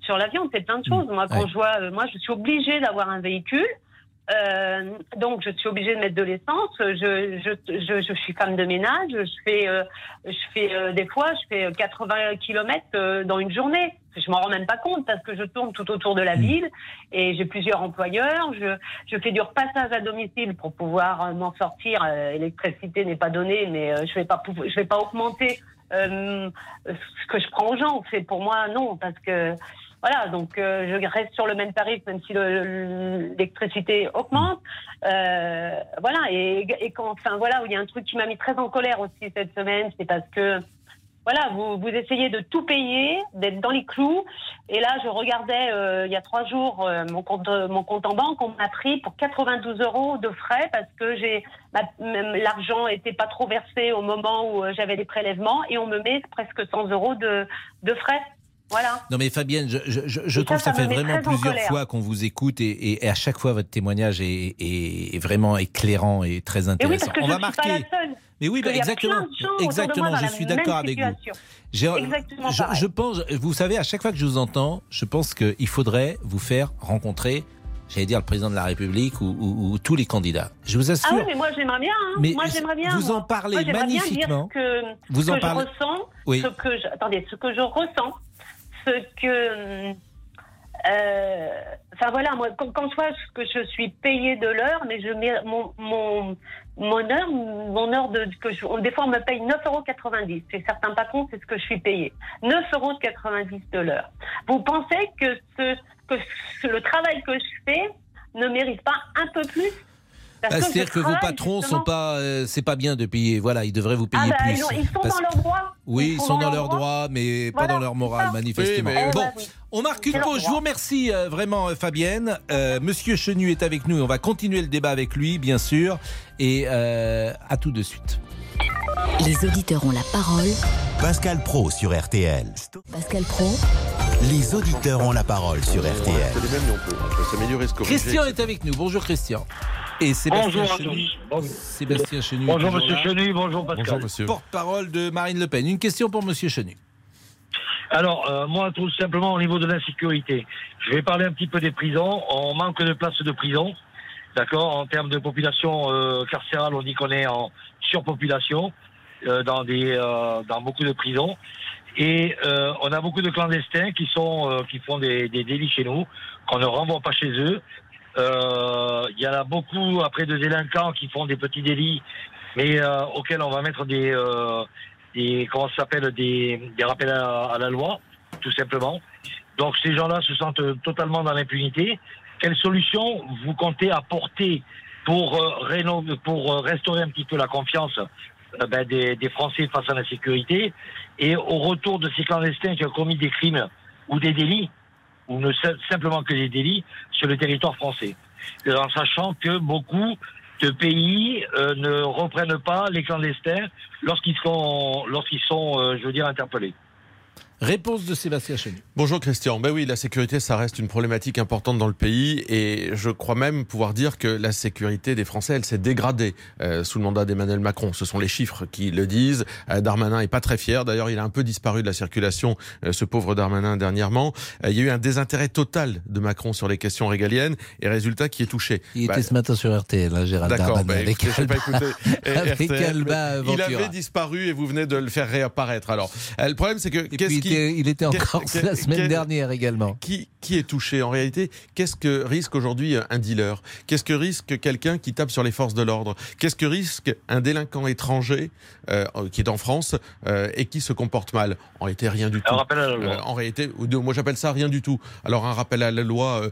sur la viande, c'est plein de choses. Moi, quand je vois, moi, je suis obligée d'avoir un véhicule. Euh, donc, je suis obligée de mettre de l'essence. Je, je, je, je suis femme de ménage. Je fais, euh, je fais euh, des fois, je fais 80 km dans une journée. Je m'en rends même pas compte parce que je tourne tout autour de la ville et j'ai plusieurs employeurs. Je, je fais du repassage à domicile pour pouvoir euh, m'en sortir. Euh, L'électricité n'est pas donnée, mais euh, je vais pas, je vais pas augmenter euh, ce que je prends aux gens. C'est pour moi non parce que voilà, donc euh, je reste sur le même tarif même si le- le- l'électricité augmente. Euh, voilà, et, et quand, enfin voilà, il y a un truc qui m'a mis très en colère aussi cette semaine, c'est parce que voilà, vous, vous essayez de tout payer, d'être dans les clous. Et là, je regardais euh, il y a trois jours euh, mon compte mon compte en banque, on m'a pris pour 92 euros de frais parce que j'ai l'argent était pas trop versé au moment où euh, j'avais des prélèvements et on me met presque 100 euros de, de frais. Voilà. Non mais Fabienne, je, je, je- je Et trouve ça, que ça, fait vraiment plusieurs fois qu'on vous écoute et, et- et à chaque fois votre témoignage est, est- est vraiment éclairant et très Et oui, intéressant. parce que On va marquer. Mais oui, bah, exactement, exactement. Je suis d'accord avec vous. Exactement je, pense, vous savez, à chaque fois que je vous entends, je pense qu'il faudrait vous faire rencontrer, j'allais dire le président de la République ou, ou- ou tous les candidats. Je vous assure. Ah oui, mais moi j'aimerais bien. hein. Mais moi j'aimerais bien. vous en parlez Moi, j'aimerais bien dire magnifiquement. que, Vous ce en que parlez- je ressens, Oui. ce que je, attendez, ce que je ressens, ce que, euh, enfin voilà, moi, quand soit que je suis payée de l'heure, mais je mets mon mon mon heure, mon heure de que des fois on me paye 9,90 euros. Chez certains patrons, c'est ce que je suis payée. 9,90 euros de l'heure. Vous pensez que ce que ce- le travail que je fais ne mérite pas un peu plus Bah, C'est-à-dire que vos patrons justement. sont pas, euh, c'est pas bien de payer. Voilà, ils devraient vous payer Ah bah, plus. ils, ont- ils sont Parce- dans leur droit. Oui, ils sont dans leurs droits, mais pas dans leur morale, manifestement. Oui, mais- Bon, Eh bah on marque une leur pause. Je droit. vous remercie euh, vraiment, euh, Fabienne. Euh, Monsieur Chenu est avec nous et on va continuer le débat avec lui, bien sûr. Et euh, à tout de suite. Les auditeurs ont la parole. Pascal Pro sur RTL. Pascal Pro, Les auditeurs ont la parole sur RTL. Christian est avec nous. Bonjour Christian. Et Sébastien Bonjour à Chenu. Sébastien Chenu. Bonjour Monsieur là. Chenu, bonjour Pascal. Bonjour monsieur. Porte-parole de Marine Le Pen. Une question pour Monsieur Chenu. Alors, euh, moi, tout simplement, au niveau de l'insécurité, je vais parler un petit peu des prisons. On manque de places de prison, d'accord En termes de population euh, carcérale, on dit qu'on est en surpopulation euh, dans, des, euh, dans beaucoup de prisons. Et euh, on a beaucoup de clandestins qui, sont, euh, qui font des, des délits chez nous, qu'on ne renvoie pas chez eux. Euh, Il y en a beaucoup, après, de délinquants qui font des petits délits, mais euh, auxquels on va mettre des... euh, des comment s'appelle des, des rappels à, la loi, tout simplement. Donc ces gens-là se sentent euh, totalement dans l'impunité. Quelle solution vous comptez apporter pour euh, réno- pour euh, restaurer un petit peu la confiance euh, ben, des, des Français face à la sécurité? Et au retour de ces clandestins qui ont commis des crimes ou des délits ou ne sim- simplement que des délits sur le territoire français, en sachant que beaucoup de pays euh, ne reprennent pas les clandestins lorsqu'ils sont, lorsqu'ils sont, euh, je veux dire, interpellés. Réponse de Sébastien Chenu. Bonjour Christian. Ben oui, la sécurité, ça reste une problématique importante dans le pays et je crois même pouvoir dire que la sécurité des Français, elle s'est dégradée euh, sous le mandat d'Emmanuel Macron. Ce sont les chiffres qui le disent. Euh, Darmanin est pas très fier. D'ailleurs, il a un peu disparu de la circulation, euh, ce pauvre Darmanin dernièrement. Euh, il y a eu un désintérêt total de Macron sur les questions régaliennes et résultat qui est touché. Il Bah, était ce matin sur RTL, hein, Gérald Darmanin, bah, avec écoutez, pas avec RTL, Alba Il avait disparu et vous venez de le faire réapparaître. Alors, euh, le problème, c'est que qu'est-ce était, il était en Corse la semaine dernière également. qui, qui est touché en réalité? Qu'est-ce que risque aujourd'hui un dealer? Qu'est-ce que risque quelqu'un qui tape sur les forces de l'ordre? Qu'est-ce que risque un délinquant étranger euh, qui est en France euh, et qui se comporte mal? En réalité, rien du tout. Un rappel à la loi. Euh, en réalité, moi j'appelle ça rien du tout. Alors un rappel à la loi,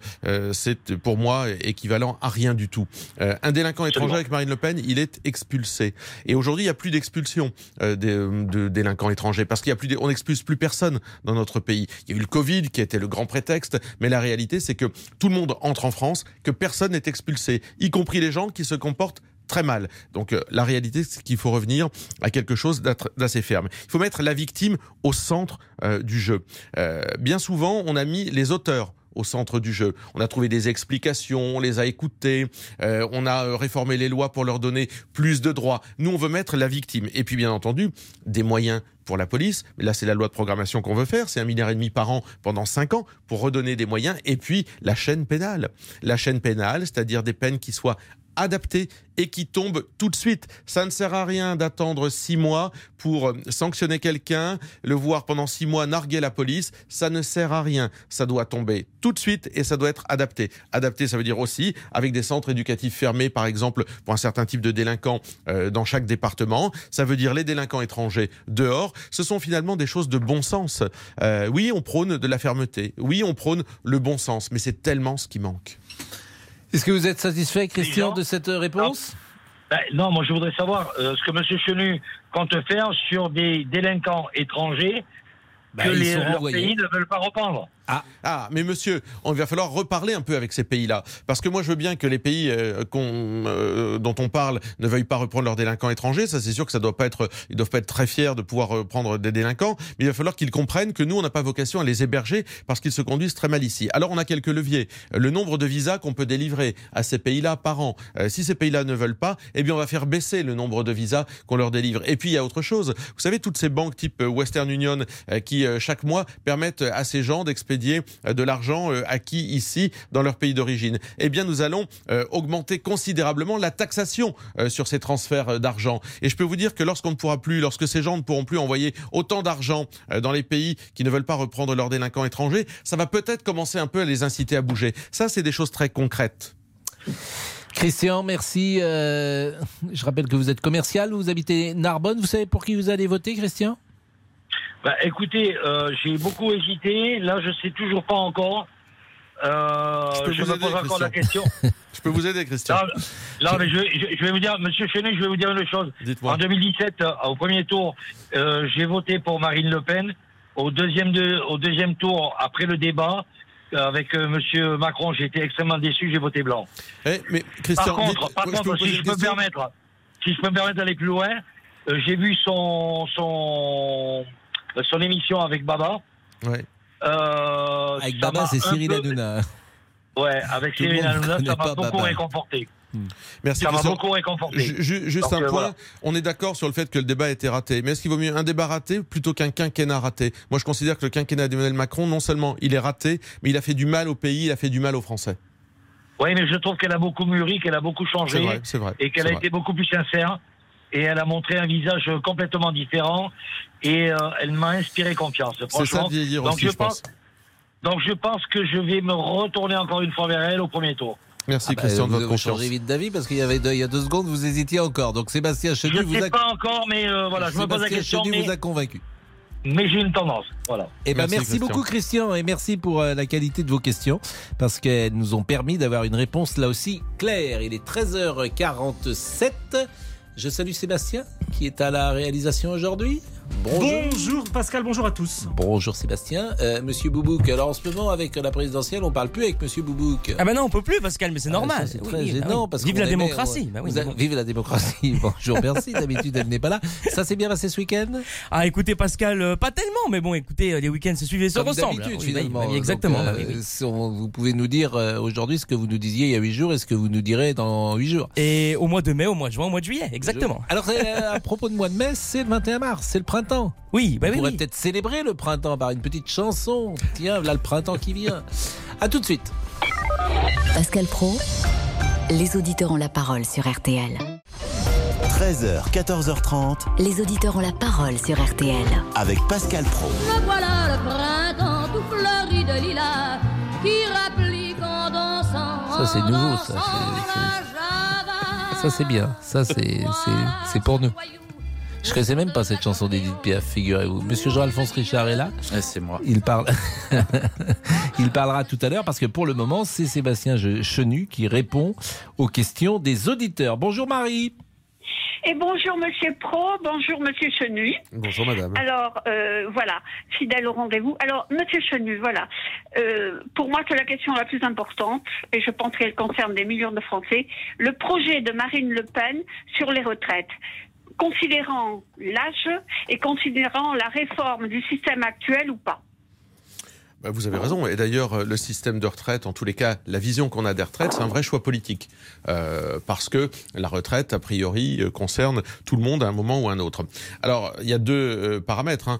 c'est pour moi équivalent à rien du tout. Euh, un délinquant étranger avec Marine Le Pen, il est expulsé. Et aujourd'hui, il n'y a plus d'expulsion euh, de délinquants étrangers parce qu'il y a plus, de- on n'expulse plus personne dans notre pays. Il y a eu le Covid qui été le grand prétexte, mais la réalité, c'est que tout le monde entre en France, que personne n'est expulsé, y compris les gens qui se comportent très mal. Donc euh, la réalité, c'est qu'il faut revenir à quelque chose d'assez ferme. Il faut mettre la victime au centre euh, du jeu. Euh, bien souvent, on a mis les auteurs au centre du jeu. On a trouvé des explications, on les a écoutées, on a réformé les lois pour leur donner plus de droits. Nous, on veut mettre la victime. Et puis, bien entendu, des moyens pour la police. Mais là, c'est la loi de programmation qu'on veut faire. C'est un milliard et demi par an pendant cinq ans pour redonner des moyens. Et puis, la chaîne pénale. La chaîne pénale, c'est-à-dire des peines qui soient adaptées et qui tombent tout de suite. Ça ne sert à rien d'attendre six mois pour euh, sanctionner quelqu'un, le voir pendant six mois narguer la police. Ça ne sert à rien. Ça doit tomber tout de suite et ça doit être adapté. Adapté, ça veut dire aussi avec des centres éducatifs fermés, par exemple, pour un certain type de délinquants euh, dans chaque département. Ça veut dire les délinquants étrangers dehors. Ce sont finalement des choses de bon sens. Euh, oui, on prône de la fermeté. Oui, on prône le bon sens, mais c'est tellement ce qui manque. Est-ce que vous êtes satisfait, Christian, de cette euh, réponse? Ben, non, moi je voudrais savoir euh, ce que M. Chenu compte faire sur des délinquants étrangers Bah, que les, renvoyés. pays ne veulent pas reprendre. Ah. mais monsieur, on va falloir reparler un peu avec ces pays-là. Parce que moi, je veux bien que les pays euh, euh, dont on parle ne veuillent pas reprendre leurs délinquants étrangers. Ça, c'est sûr que ça doit pas être, ils doivent pas être très fiers de pouvoir reprendre des délinquants. Mais il va falloir qu'ils comprennent que nous, on n'a pas vocation à les héberger parce qu'ils se conduisent très mal ici. Alors, on a quelques leviers. Le nombre de visas qu'on peut délivrer à ces pays-là par an. Euh, si ces pays-là ne veulent pas, eh bien, on va faire baisser le nombre de visas qu'on leur délivre. Et puis, il y a autre chose. Vous savez, toutes ces banques type euh, Western Union euh, qui, euh, chaque mois, permettent à ces gens d'expédier euh, de l'argent euh, acquis ici dans leur pays d'origine. Eh bien, nous allons euh, augmenter considérablement la taxation sur ces transferts d'argent. Et je peux vous dire que lorsqu'on ne pourra plus, lorsque ces gens ne pourront plus envoyer autant d'argent dans les pays qui ne veulent pas reprendre leurs délinquants étrangers, ça va peut-être commencer un peu à les inciter à bouger. Ça, c'est des choses très concrètes. Christian, merci. Je rappelle que vous êtes commercial, vous habitez Narbonne. Vous savez pour qui vous allez voter, Christian? Bah, écoutez, euh, j'ai beaucoup hésité. Là, je sais toujours pas encore. Euh, Je peux je vous me aider, pose encore la question. Je peux vous aider, Christian. Non, non, mais je, je- je vais vous dire, Monsieur Chenet, je vais vous dire une chose. Dites-moi. En 2017, euh, au premier tour, euh, j'ai voté pour Marine Le Pen. Au deuxième, de- au deuxième tour, après le débat, avec euh, Monsieur Macron, j'ai été extrêmement déçu, j'ai voté blanc. Eh, mais Christian, par contre, dites- par si je peux me permettre, si je peux me permettre d'aller plus loin, j'ai vu son son son émission avec Baba. Ouais. Euh, Avec Baba, c'est Cyril peu- Hanouna. Ouais, avec Tout Cyril Hanouna, ça m'a beaucoup Baba. réconforté. Merci Ça m'a beaucoup réconforté. Ju- ju- Juste Donc, un euh, point, voilà. on est d'accord sur le fait que le débat a été raté. Mais est-ce qu'il vaut mieux un débat raté plutôt qu'un quinquennat raté? Moi, je considère que le quinquennat d'Emmanuel Macron, non seulement il est raté, mais il a fait du mal au pays, il a fait du mal aux Français. Oui, mais je trouve qu'elle a beaucoup mûri, qu'elle a beaucoup changé. C'est vrai, c'est vrai, Et qu'elle a vrai. été beaucoup plus sincère. Et elle a montré un visage complètement différent. Et euh, elle m'a inspiré confiance. C'est ça de vieillir donc aussi, je je pense. Donc je pense que je vais me retourner encore une fois vers elle au premier tour. Merci Ah bah, Christian de vous, votre vous confiance. changez vite d'avis parce qu'il y avait deux, il y a deux secondes, vous hésitiez encore. Donc Sébastien Je Chenu ne vous sais a, pas encore, mais euh, voilà, je me pose la Sébastien question. Chenu Mais, vous a convaincu. mais j'ai une tendance. Voilà. Eh ben, Merci, merci, Christian. beaucoup Christian et merci pour euh, la qualité de vos questions parce qu'elles nous ont permis d'avoir une réponse là aussi claire. Il est 13h47. Je salue Sébastien qui est à la réalisation aujourd'hui. Bonjour. Bonjour Pascal, bonjour à tous. Bonjour Sébastien. Euh, Monsieur Boubouk, alors en ce moment avec la présidentielle, on parle plus avec Monsieur Boubouk. Ah bah non, on peut plus Pascal, mais c'est normal. Ah, c'est Oui, très oui, bah gênant oui. parce Vive la aimait- démocratie. on- Bah oui, vous a- mais bon. Vive la démocratie. Bonjour, merci. D'habitude, elle n'est pas là. Ça s'est bien passé ce week-end? Ah écoutez Pascal, euh, pas tellement, mais bon écoutez, euh, les week-ends se suivent et se Comme ressemblent. bah, finalement. bah, Donc, exactement. euh, bah, vous pouvez nous dire euh, aujourd'hui ce que vous nous disiez il y a 8 jours et ce que vous nous direz dans 8 jours. Et au mois de mai, au mois de juin, au mois de juillet, exactement. Alors, euh, à propos de mois de mai, c'est le 21 mars, c'est le printemps. Oui, bah on oui, pourrait oui. peut-être célébrer le printemps par une petite chanson. Tiens, là le printemps qui vient. À tout de suite. Pascal Pro, les auditeurs ont la parole sur RTL. 13h, 14h30 Les auditeurs ont la parole sur RTL. avec Pascal Pro. Voilà le printemps tout fleuri de lilas qui rapplique en dansant. Ça, c'est nouveau, ça. Ça, c'est bien. Ça, c'est, c'est, c'est pour nous. Je connaissais même pas cette chanson d'Edith Piaf, figurez-vous. Monsieur Jean-Alphonse Richard est là. c'est moi. Il parle. Il parlera tout à l'heure parce que pour le moment, c'est Sébastien Chenu qui répond aux questions des auditeurs. Bonjour Marie. Et bonjour Monsieur Pro, bonjour Monsieur Chenu. Bonjour madame. Alors euh, voilà, fidèle au rendez-vous. Alors Monsieur Chenu, voilà. Euh, pour moi, c'est la question la plus importante et je pense qu'elle concerne des millions de Français. Le projet de Marine Le Pen sur les retraites. Considérant l'âge et considérant la réforme du système actuel ou pas. Bah, vous avez raison. Et d'ailleurs, euh, le système de retraite, en tous les cas, la vision qu'on a des retraites, c'est un vrai choix politique. Euh, parce que la retraite, a priori, euh, concerne tout le monde à un moment ou à un autre. Alors, il y a deux paramètres hein,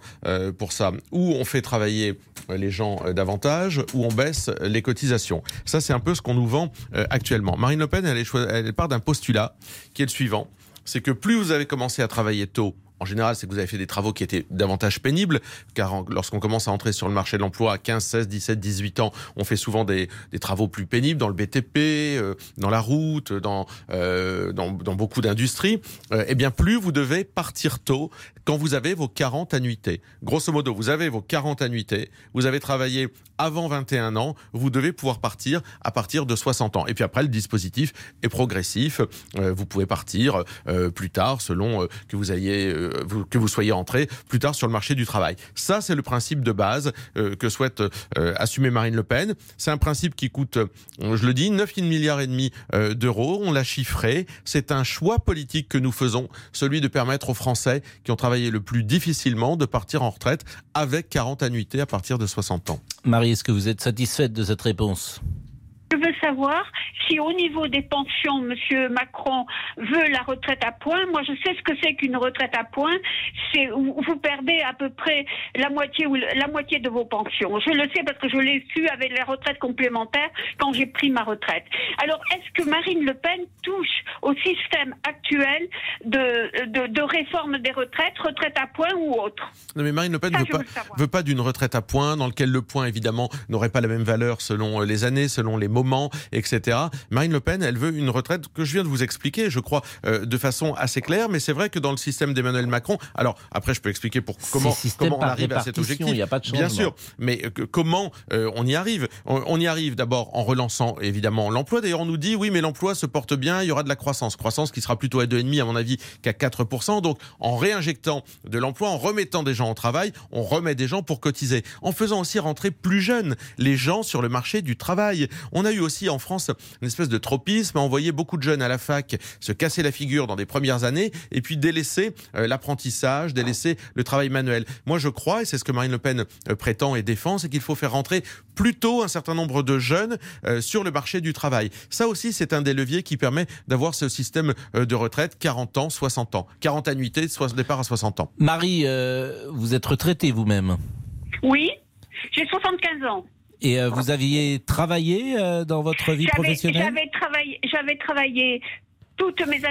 pour ça. Ou on fait travailler les gens davantage, ou on baisse les cotisations. Ça, c'est un peu ce qu'on nous vend actuellement. Marine Le Pen, elle part d'un postulat qui est le suivant. C'est que plus vous avez commencé à travailler tôt, en général, c'est que vous avez fait des travaux qui étaient davantage pénibles, car lorsqu'on commence à entrer sur le marché de l'emploi à 15, 16, 17, 18 ans, on fait souvent des, travaux plus pénibles dans le BTP, euh, dans la route, dans, euh, beaucoup d'industries. Euh, eh bien, plus vous devez partir tôt quand vous avez vos 40 annuités. Grosso modo, vous avez vos 40 annuités, vous avez travaillé avant 21 ans, vous devez pouvoir partir à partir de 60 ans. Et puis après, le dispositif est progressif. Vous pouvez partir plus tard selon que vous ayez euh, que vous soyez entré plus tard sur le marché du travail. Ça, c'est le principe de base euh, que souhaite euh, assumer Marine Le Pen. C'est un principe qui coûte, je le dis, 9 milliards et demi d'euros. On l'a chiffré. C'est un choix politique que nous faisons, celui de permettre aux Français qui ont travaillé le plus difficilement de partir en retraite avec 40 annuités à partir de 60 ans. Marie, est-ce que vous êtes satisfaite de cette réponse? Je veux savoir si au niveau des pensions, M. Macron veut la retraite à points. Moi, je sais ce que c'est qu'une retraite à points. C'est vous perdez à peu près la moitié ou la moitié de vos pensions. Je le sais parce que je l'ai su avec les retraites complémentaires quand j'ai pris ma retraite. Alors, est-ce que Marine Le Pen touche au système actuel de, de, de réforme des retraites, retraite à points ou autre? Non, mais Marine Le Pen ne veut pas, veut pas d'une retraite à points, dans lequel le point, évidemment, n'aurait pas la même valeur selon les années, selon les moments, etc. Marine Le Pen, elle veut une retraite que je viens de vous expliquer, je crois, euh, de façon assez claire, mais c'est vrai que dans le système d'Emmanuel Macron, alors après, je peux expliquer pour comment, comment on arrive à cet objectif. il y a pas de Bien sûr, mais euh, que- comment euh, on y arrive? On, on y arrive d'abord en relançant évidemment l'emploi. D'ailleurs, on nous dit oui, mais l'emploi se porte bien, il y aura de la croissance, croissance qui sera plutôt à 2,5 à mon avis qu'à 4 Donc, en réinjectant de l'emploi, en remettant des gens au travail, on remet des gens pour cotiser, en faisant aussi rentrer plus jeunes les gens sur le marché du travail. On a eu aussi en France une espèce de tropisme à envoyer beaucoup de jeunes à la fac se casser la figure dans des premières années et puis délaisser euh, l'apprentissage, délaisser le travail manuel. Moi, je crois, et c'est ce que Marine Le Pen euh, prétend et défend, c'est qu'il faut faire rentrer plutôt un certain nombre de jeunes euh, sur le marché du travail. Ça aussi, c'est un des leviers qui permet d'avoir ce système de retraite 40 ans, 60 ans. 40 annuités, soit départ à 60 ans. Marie, euh, vous êtes retraitée vous-même? Oui, j'ai 75 ans. Et euh, vous aviez travaillé euh, dans votre vie professionnelle? J'avais travaillé, j'avais travaillé toutes mes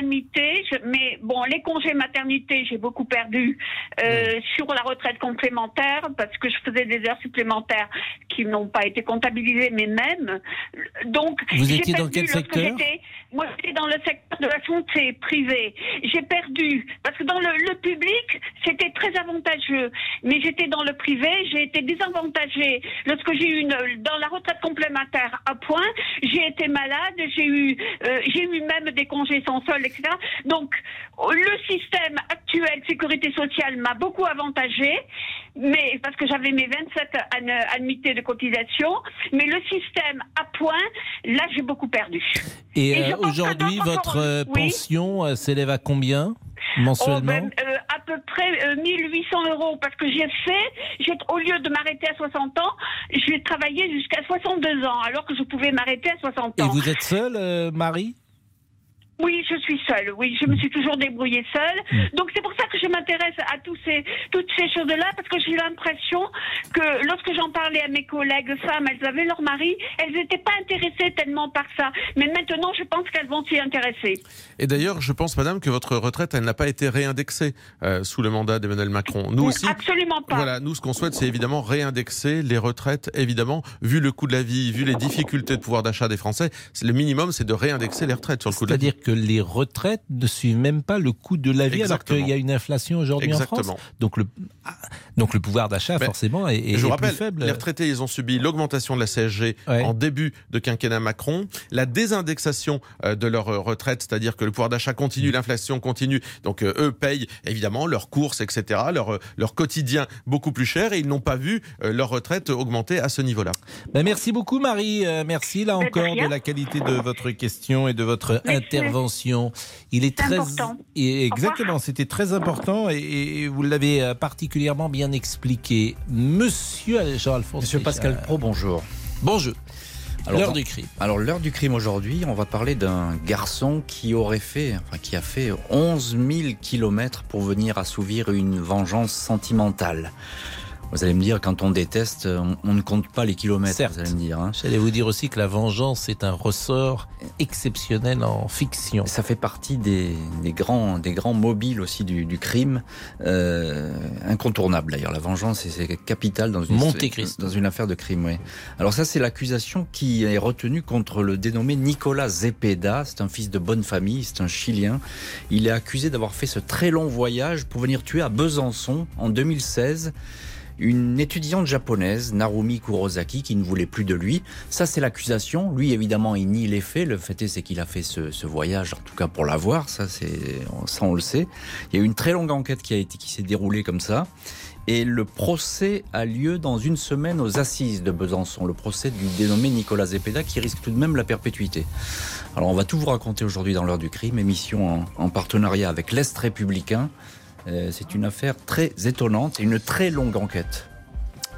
je- mais bon, les congés maternité, j'ai beaucoup perdu euh, sur la retraite complémentaire parce que je faisais des heures supplémentaires qui n'ont pas été comptabilisées, mais même. Donc, Vous étiez dans perdu quel lorsque secteur Moi, j'étais dans le secteur de la santé privée. J'ai perdu parce que dans le, le public, c'était très avantageux, mais j'étais dans le privé, j'ai été désavantagée lorsque j'ai eu une dans la retraite complémentaire à point. J'ai été malade, j'ai eu euh, j'ai eu même des congés sans solde, etc. Donc le système actuel sécurité sociale m'a beaucoup avantagé, mais parce que j'avais mes 27 annu- annuités de cotisation, mais le système à point, là j'ai beaucoup perdu. Et, Et euh, aujourd'hui, votre euh, Oui. pension euh, s'élève à combien Oh, mensuellement ben, euh, à peu près euh, 1800 euros parce que j'ai fait, au lieu de m'arrêter à 60 ans, j'ai travaillé jusqu'à 62 ans alors que je pouvais m'arrêter à 60 Et ans. vous êtes seule, Marie? Oui, je suis seule. Oui, je me suis toujours débrouillée seule. Hmm. Donc c'est pour ça que je m'intéresse à tous ces, toutes ces choses-là parce que j'ai l'impression que lorsque j'en parlais à mes collègues femmes, elles avaient leur mari, elles n'étaient pas intéressées tellement par ça. Mais maintenant, je pense qu'elles vont s'y intéresser. Et d'ailleurs, je pense, madame, que votre retraite, elle n'a pas été réindexée euh, sous le mandat d'Emmanuel Macron. Nous aussi. Absolument pas. Voilà, nous, ce qu'on souhaite, c'est évidemment réindexer les retraites, évidemment, vu le coût de la vie, vu les difficultés de pouvoir d'achat des Français. Le minimum, c'est de réindexer les retraites sur le coût de la vie. Que les retraites ne suivent même pas le coût de la vie Exactement. alors qu'il y a une inflation aujourd'hui en France. Exactement. Donc le, ah, donc le pouvoir d'achat forcément est, est- je vous est rappelle, plus faible. les retraités, ils ont subi l'augmentation de la CSG en début de quinquennat Macron, la désindexation euh, de leur euh, retraite, c'est-à-dire que le pouvoir d'achat continue, l'inflation continue, donc euh, eux payent évidemment leurs courses, etc., leur, leur quotidien beaucoup plus cher, et ils n'ont pas vu leur retraite augmenter à ce niveau-là. Ben, merci beaucoup Marie, merci là Ben, encore de, la qualité de votre question et de votre Mais Il est très important. exactement, c'était très important et, et vous l'avez euh, particulièrement bien expliqué, Monsieur Jean-Alphonse. Monsieur Pascal Richard. Pro, bonjour. Bonjour. Alors, L'heure du crime. Alors l'heure du crime aujourd'hui, on va parler d'un garçon qui aurait fait, enfin qui a fait 11 000 kilomètres pour venir assouvir une vengeance sentimentale. Vous allez me dire, quand on déteste, on, on ne compte pas les kilomètres. Certes. Vous allez me dire. hein. J'allais vous dire aussi que la vengeance est un ressort exceptionnel en fiction. Ça fait partie des, des grands, des grands mobiles aussi du, du crime, euh, incontournable d'ailleurs. La vengeance, c'est- capital dans une, dans une affaire de crime. Oui. Alors ça, c'est l'accusation qui est retenue contre le dénommé Nicolas Zepeda. C'est un fils de bonne famille, c'est un Chilien. Il est accusé d'avoir fait ce très long voyage pour venir tuer à Besançon en 2016 une étudiante japonaise, Narumi Kurosaki, qui ne voulait plus de lui. Ça, c'est l'accusation. Lui, évidemment, il nie les faits. Le fait est, c'est qu'il a fait ce, ce voyage, en tout cas pour la voir. Ça, c'est, ça, on le sait. Il y a eu une très longue enquête qui a été, qui s'est déroulée comme ça. Et le procès a lieu dans une semaine aux assises de Besançon, le procès du dénommé Nicolas Zepeda qui risque tout de même la perpétuité. Alors on va tout vous raconter aujourd'hui dans l'heure du crime, émission en, en partenariat avec l'Est républicain. Euh, C'est une affaire très étonnante et une très longue enquête.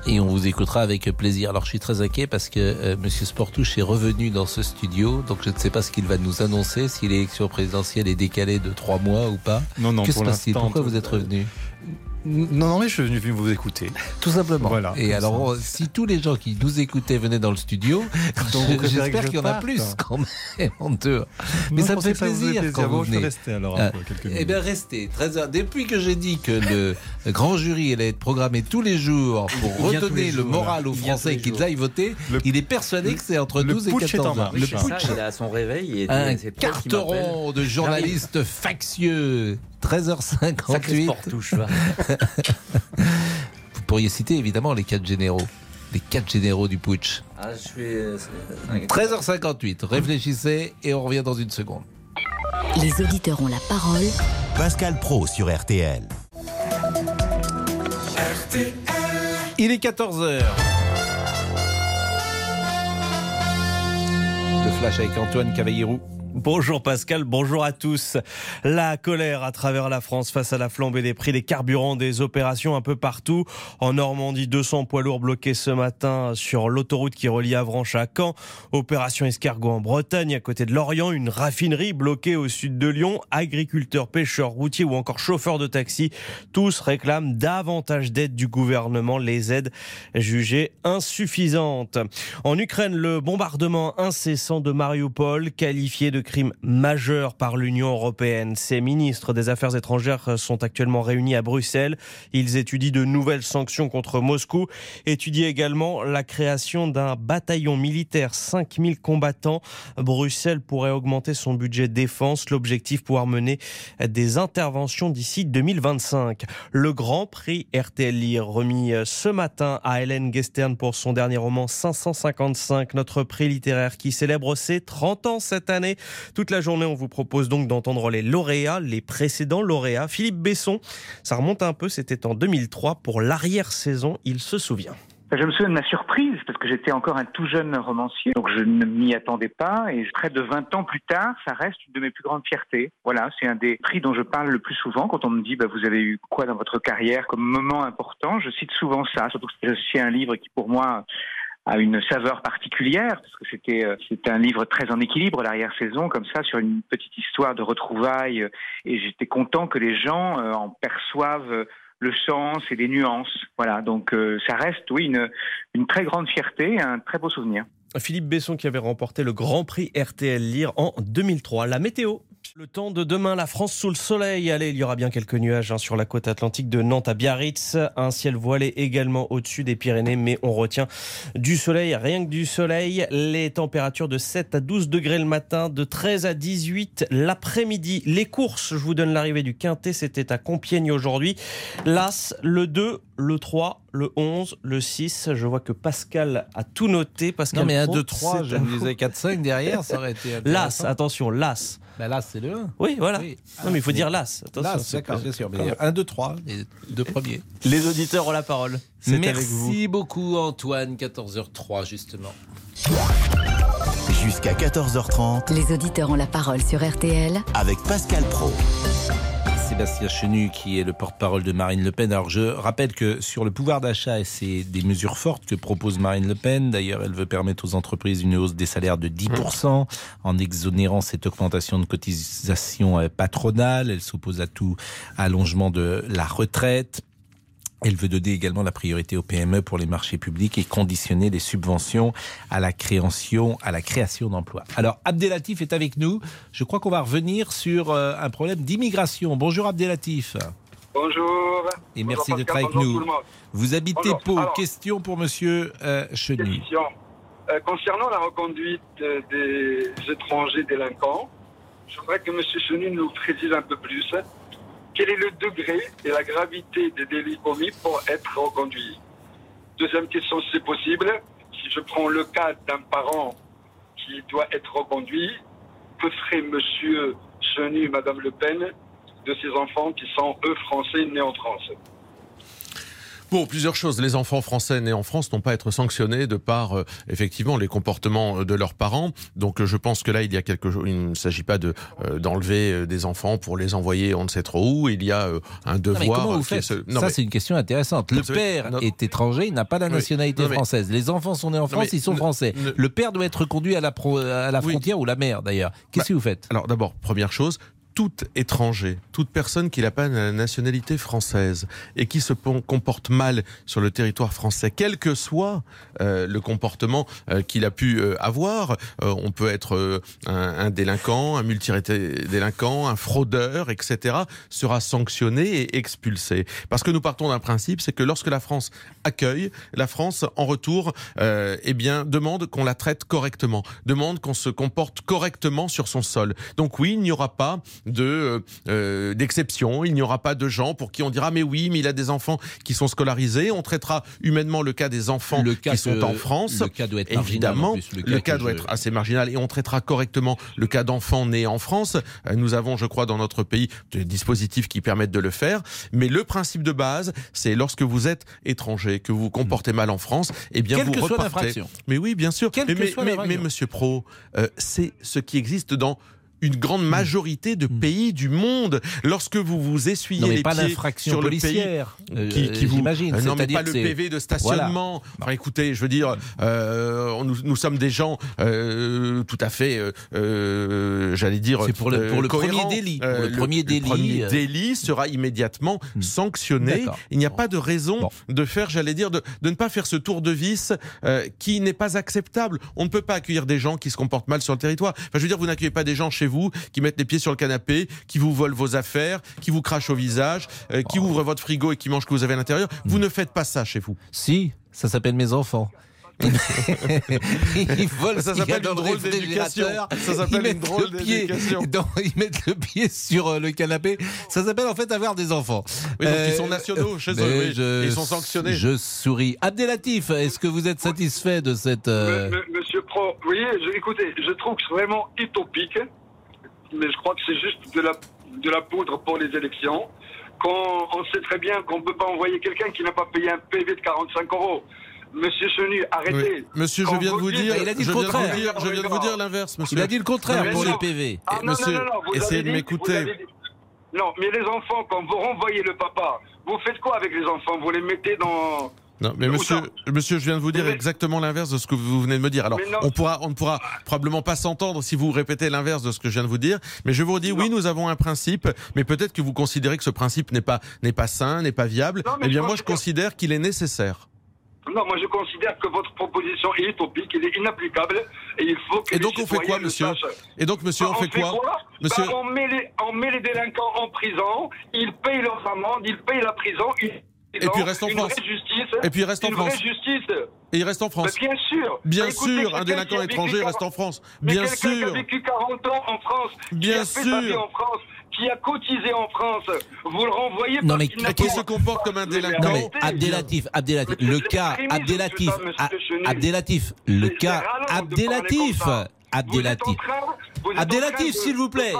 Et on vous écoutera avec plaisir. Alors je suis très inquiet parce que euh, Monsieur Sportouche est revenu dans ce studio, donc je ne sais pas ce qu'il va nous annoncer, si l'élection présidentielle est décalée de trois mois ou pas. Non, non, Que se pour passe-t-il? l'instant, Pourquoi vous êtes revenu? Non, non, mais je suis venu vous écouter. Tout simplement. Voilà. Et alors, si tous les gens qui nous écoutaient venaient dans le studio, je- j'espère je qu'il y en a plus quand même en. Mais Non, ça je me fait plaisir plaisir. quand vous je venez. rester alors, Ah, quelques Eh bien, restez. Depuis que j'ai dit que le grand jury allait être programmé tous les jours pour redonner le jours, moral voilà. aux Français qu'ils aillent voter, il est persuadé que c'est entre le 12 et putsch est en 14 heures. marche. Le C'est ça, putsch. il est à son réveil et Un carteron de journalistes factieux. 13h58. Sacré sport touche, va. Vous pourriez citer évidemment les quatre généraux. Les quatre généraux du putsch. Ah, je suis. euh, c'est- 13h58. Réfléchissez et on revient dans une seconde. Les auditeurs ont la parole. Pascal Pro sur RTL. Il est 14h. Le flash avec Antoine Cavallero. Bonjour Pascal, bonjour à tous. La colère à travers la France face à la flambée des prix des carburants, des opérations un peu partout. En Normandie, 200 poids lourds bloqués ce matin sur l'autoroute qui relie Avranches à Caen. Opération escargot en Bretagne, à côté de Lorient, une raffinerie bloquée au sud de Lyon. Agriculteurs, pêcheurs, routiers ou encore chauffeurs de taxi, tous réclament davantage d'aide du gouvernement, les aides jugées insuffisantes. En Ukraine, le bombardement incessant de Mariupol, qualifié de crime majeur par l'Union européenne. Ces ministres des Affaires étrangères sont actuellement réunis à Bruxelles. Ils étudient de nouvelles sanctions contre Moscou, étudient également la création d'un bataillon militaire, 5000 combattants. Bruxelles pourrait augmenter son budget défense, l'objectif pouvoir mener des interventions d'ici 2025. Le Grand Prix RTL Lire remis ce matin à Hélène Guestern pour son dernier roman 555, notre prix littéraire qui célèbre ses 30 ans cette année. Toute la journée, on vous propose donc d'entendre les lauréats, les précédents lauréats. Philippe Besson, ça remonte un peu, c'était en 2003 pour l'arrière-saison, il se souvient. Je me souviens de ma surprise parce que j'étais encore un tout jeune romancier, donc je ne m'y attendais pas. Et près de 20 ans plus tard, ça reste une de mes plus grandes fiertés. Voilà, c'est un des prix dont je parle le plus souvent quand on me dit bah, vous avez eu quoi dans votre carrière comme moment important. Je cite souvent ça, surtout que c'est aussi un livre qui pour moi a une saveur particulière parce que c'était euh, un livre très en équilibre l'arrière-saison comme ça sur une petite histoire de retrouvailles euh, et j'étais content que les gens euh, en perçoivent le sens et les nuances. Voilà, donc ça reste oui une une très grande fierté, un très beau souvenir. Philippe Besson qui avait remporté le Grand Prix RTL Lire en 2003. La météo. Le temps de demain, la France sous le soleil. Allez, il y aura bien quelques nuages hein, sur la côte atlantique de Nantes à Biarritz. Un ciel voilé également au-dessus des Pyrénées, mais on retient du soleil, rien que du soleil. Les températures de 7 à 12 degrés le matin, de 13 à 18 l'après-midi. Les courses, je vous donne l'arrivée du Quintet, c'était à Compiègne aujourd'hui. L'As, le 2, le 3, le 11, le 6. Je vois que Pascal a tout noté. Pascal Non, mais 1, Pro, 2, 3, c'est je me disais 4, 5 derrière, ça aurait été. L'As, attention, l'As. Bah, là, c'est le 1. Oui, voilà. Oui. Non, mais il faut dire l'As. C'est d'accord, bien sûr. Mais 1, 2, 3, les deux premiers. Les auditeurs ont la parole. C'est avec vous. Merci beaucoup, Antoine. 14h03, justement. Jusqu'à 14h30 Les auditeurs ont la parole sur RTL avec Pascal Pro. Sébastien Chenu, qui est le porte-parole de Marine Le Pen. Alors, je rappelle que sur le pouvoir d'achat, et c'est des mesures fortes que propose Marine Le Pen. D'ailleurs, elle veut permettre aux entreprises une hausse des salaires de 10% en exonérant cette augmentation de cotisation euh, patronale. Elle s'oppose à tout allongement de la retraite. Elle veut donner également la priorité aux PME pour les marchés publics et conditionner les subventions à la création, à la création d'emplois. Alors, Abdelatif est avec nous. Je crois qu'on va revenir sur euh, un problème d'immigration. Bonjour Abdelatif. Bonjour. Et Bonjour merci d'être avec bonjour nous. Vous habitez. Pau. Question pour monsieur euh, Chenu. Euh, concernant la reconduite euh, des étrangers délinquants, je voudrais que M. Chenu nous précise un peu plus quel est le degré et la gravité des délits commis pour être reconduit? Deuxième question, si c'est possible, si je prends le cas d'un parent qui doit être reconduit, que ferait Monsieur Chenu et Madame Le Pen de ces enfants qui sont, eux, français, nés en France? Bon, plusieurs choses. Les enfants français nés en France n'ont pas à être sanctionnés de par euh, effectivement les comportements euh, de leurs parents. Donc, euh, je pense que là, il y a quelque chose. Il ne s'agit pas de euh, d'enlever euh, des enfants pour les envoyer on ne sait trop où. Il y a euh, un Non, mais devoir. comment vous faites ce- Non, Ça, mais- c'est une question intéressante. Le père non- est étranger, il n'a pas la nationalité mais- française. Les enfants sont nés en France, ils sont français. Le père doit être conduit à la, pro- à la frontière ou la mère, d'ailleurs. Qu'est-ce Bah, que vous faites? Alors d'abord, première chose, tout étranger, toute personne qui n'a pas la nationalité française et qui se comporte mal sur le territoire français, quel que soit euh, le comportement euh, qu'il a pu euh, avoir, on peut être un, délinquant, un multi-délinquant, un fraudeur, etc., sera sanctionné et expulsé. Parce que nous partons d'un principe, c'est que lorsque la France accueille, la France, en retour, eh bien, demande qu'on la traite correctement, demande qu'on se comporte correctement sur son sol. Donc oui, il n'y aura pas de euh, euh, d'exception, il n'y aura pas de gens pour qui on dira mais oui, mais il a des enfants qui sont scolarisés, on traitera humainement le cas des enfants Le cas qui sont que- en France. le cas doit être marginal, Évidemment, plus, le le cas doit je- être assez marginal et on traitera correctement le cas d'enfants nés en France. Euh, Nous avons, je crois, dans notre pays des dispositifs qui permettent de le faire. Mais le principe de base, c'est lorsque vous êtes étranger, que vous vous comportez mal en France, eh bien Quelle vous que soit repartez. l'infraction. Mais oui, bien sûr. Quelle mais, que mais, soit mais- mais, Monsieur Pro, euh, c'est ce qui existe dans une grande majorité de pays du monde. Lorsque vous vous essuyez. Non, mais les pas pieds l'infraction sur le policière, pays, euh, qui, qui vous. Euh, non, mais pas le PV de stationnement. Enfin, écoutez, je veux dire, euh, nous, nous sommes des gens euh, tout à fait, euh, j'allais dire, C'est pour le- pour le premier délit. Pour le premier délit, premier euh. délit sera immédiatement sanctionné. Il n'y a pas de raison de faire, j'allais dire, de, de ne pas faire ce tour de vis qui n'est pas acceptable. On ne peut pas accueillir des gens qui se comportent mal sur le territoire. Enfin, je veux dire, vous n'accueillez pas des gens chez vous qui mettent les pieds sur le canapé, qui vous volent vos affaires, qui vous crachent au visage, euh, qui ouvrent votre frigo et qui mangent ce que vous avez à l'intérieur. Vous ne faites pas ça chez vous. Si, ça s'appelle mes enfants. ils volent Ça s'appelle une le drôle d'éducation. Ça s'appelle Ils une mettent drôle le pied d'éducation. Ils mettent le pied sur euh, le canapé. Ça s'appelle en fait avoir des enfants. Oui, donc ils sont nationaux chez eux, oui. je- ils sont sanctionnés. Je souris. Abdelatif, est-ce que vous êtes satisfait de cette... euh, Monsieur Pro, oui, je, écoutez, je trouve que c'est vraiment utopique, mais je crois que c'est juste de la, de la poudre pour les élections. Quand on sait très bien qu'on ne peut pas envoyer quelqu'un qui n'a pas payé un PV de 45 euros. Monsieur Chenu, arrêtez. Oui. Monsieur, je viens de vous dire, Il a dit le contraire. je viens de vous dire l'inverse, monsieur. Il a dit le contraire pour les. PV. Ah, non, monsieur, non, non, non, vous essayez avez de dit- m'écouter. Non, mais les enfants, quand vous renvoyez le papa, vous faites quoi avec les enfants? Vous les mettez dans... Non, mais monsieur, monsieur, je viens de vous dire Mais- exactement l'inverse de ce que vous venez de me dire. Alors, on pourra, on ne pourra probablement pas s'entendre si vous répétez l'inverse de ce que je viens de vous dire. Mais je vous dis, oui, nous avons un principe, mais peut-être que vous considérez que ce principe n'est pas, n'est pas sain, n'est pas viable. Non, eh bien, moi, je considère qu'il est nécessaire. Non, moi je considère que votre proposition est utopique, elle est inapplicable, et il faut que Et donc, on fait quoi, monsieur. Et donc, monsieur, Bah, on fait quoi Monsieur- Bah, on, met les, on met les délinquants en prison, ils payent leurs amendes, ils payent la prison, une, Et puis, reste en France. justice. Et puis, reste en France. justice. Et il reste en France. Bah, bien sûr. Bien Bah, écoutez, sûr, un délinquant étranger 40 reste en France. Mais Bien quelqu'un qui a sûr. vécu 40 ans en France, Bien qui a fait sa vie sûr. en France, qui a cotisé en France, vous le renvoyez Non, parce mais Qui se comporte comme un délinquant Non mais Abdelatif, Abdelatif, le cas Abdelatif. Abdelatif, le cas Abdelatif. Abdelatif, Abdelatif, s'il vous plaît.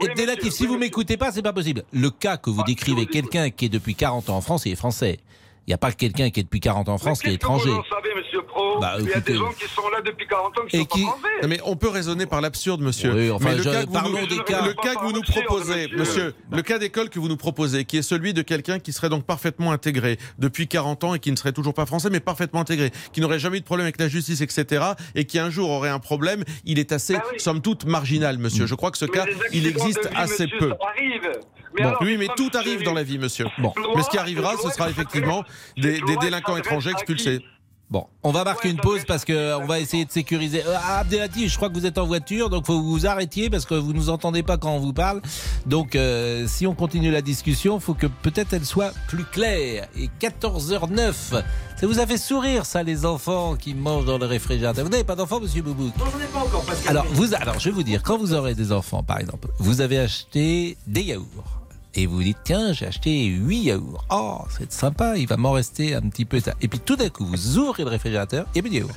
Oui, monsieur, si oui, vous m'écoutez pas, c'est pas possible. Le cas que vous Ah, décrivez, quelqu'un qui est depuis 40 ans en France, il est français. Il n'y a pas quelqu'un qui est depuis 40 ans en France qui est étranger. Vous en savez, monsieur Pro Bah, Il y a des gens qui sont là depuis 40 ans qui Et sont qui- pas français. Non, mais on peut raisonner par l'absurde, monsieur. Oui, enfin, mais le je- cas que vous parlons nous, des le cas. cas que vous nous proposez, Monsieur. monsieur, le cas d'école que vous nous proposez, qui est celui de quelqu'un qui serait donc parfaitement intégré depuis 40 ans et qui ne serait toujours pas français, mais parfaitement intégré, qui n'aurait jamais eu de problème avec la justice, etc., et qui un jour aurait un problème, il est assez, somme toute, marginal, monsieur. Je crois que ce Mais cas, il existe vie, assez monsieur, peu. ça arrive. Mais Bon, alors, oui, mais tout arrive dans la vie, monsieur. Bon. Mais ce qui arrivera, ce sera effectivement des, des délinquants étrangers expulsés. Bon, on va marquer une pause parce que on va essayer de sécuriser. Euh, Abdelatif, je crois que vous êtes en voiture, donc faut que vous vous arrêtiez parce que vous nous entendez pas quand on vous parle. Donc, euh, si on continue la discussion, faut que peut-être elle soit plus claire. Et 14h09, ça vous a fait sourire, ça, les enfants qui mangent dans le réfrigérateur. Vous n'avez pas d'enfants, Monsieur Boubouk Non, j'en ai pas encore, Pascal. Alors, vous, alors, je vais vous dire, quand vous aurez des enfants, par exemple, vous avez acheté des yaourts. Et vous vous dites tiens j'ai acheté 8 yaourts. Oh c'est sympa, il va m'en rester un petit peu. Et puis tout d'un coup vous ouvrez le réfrigérateur et puis yaourts.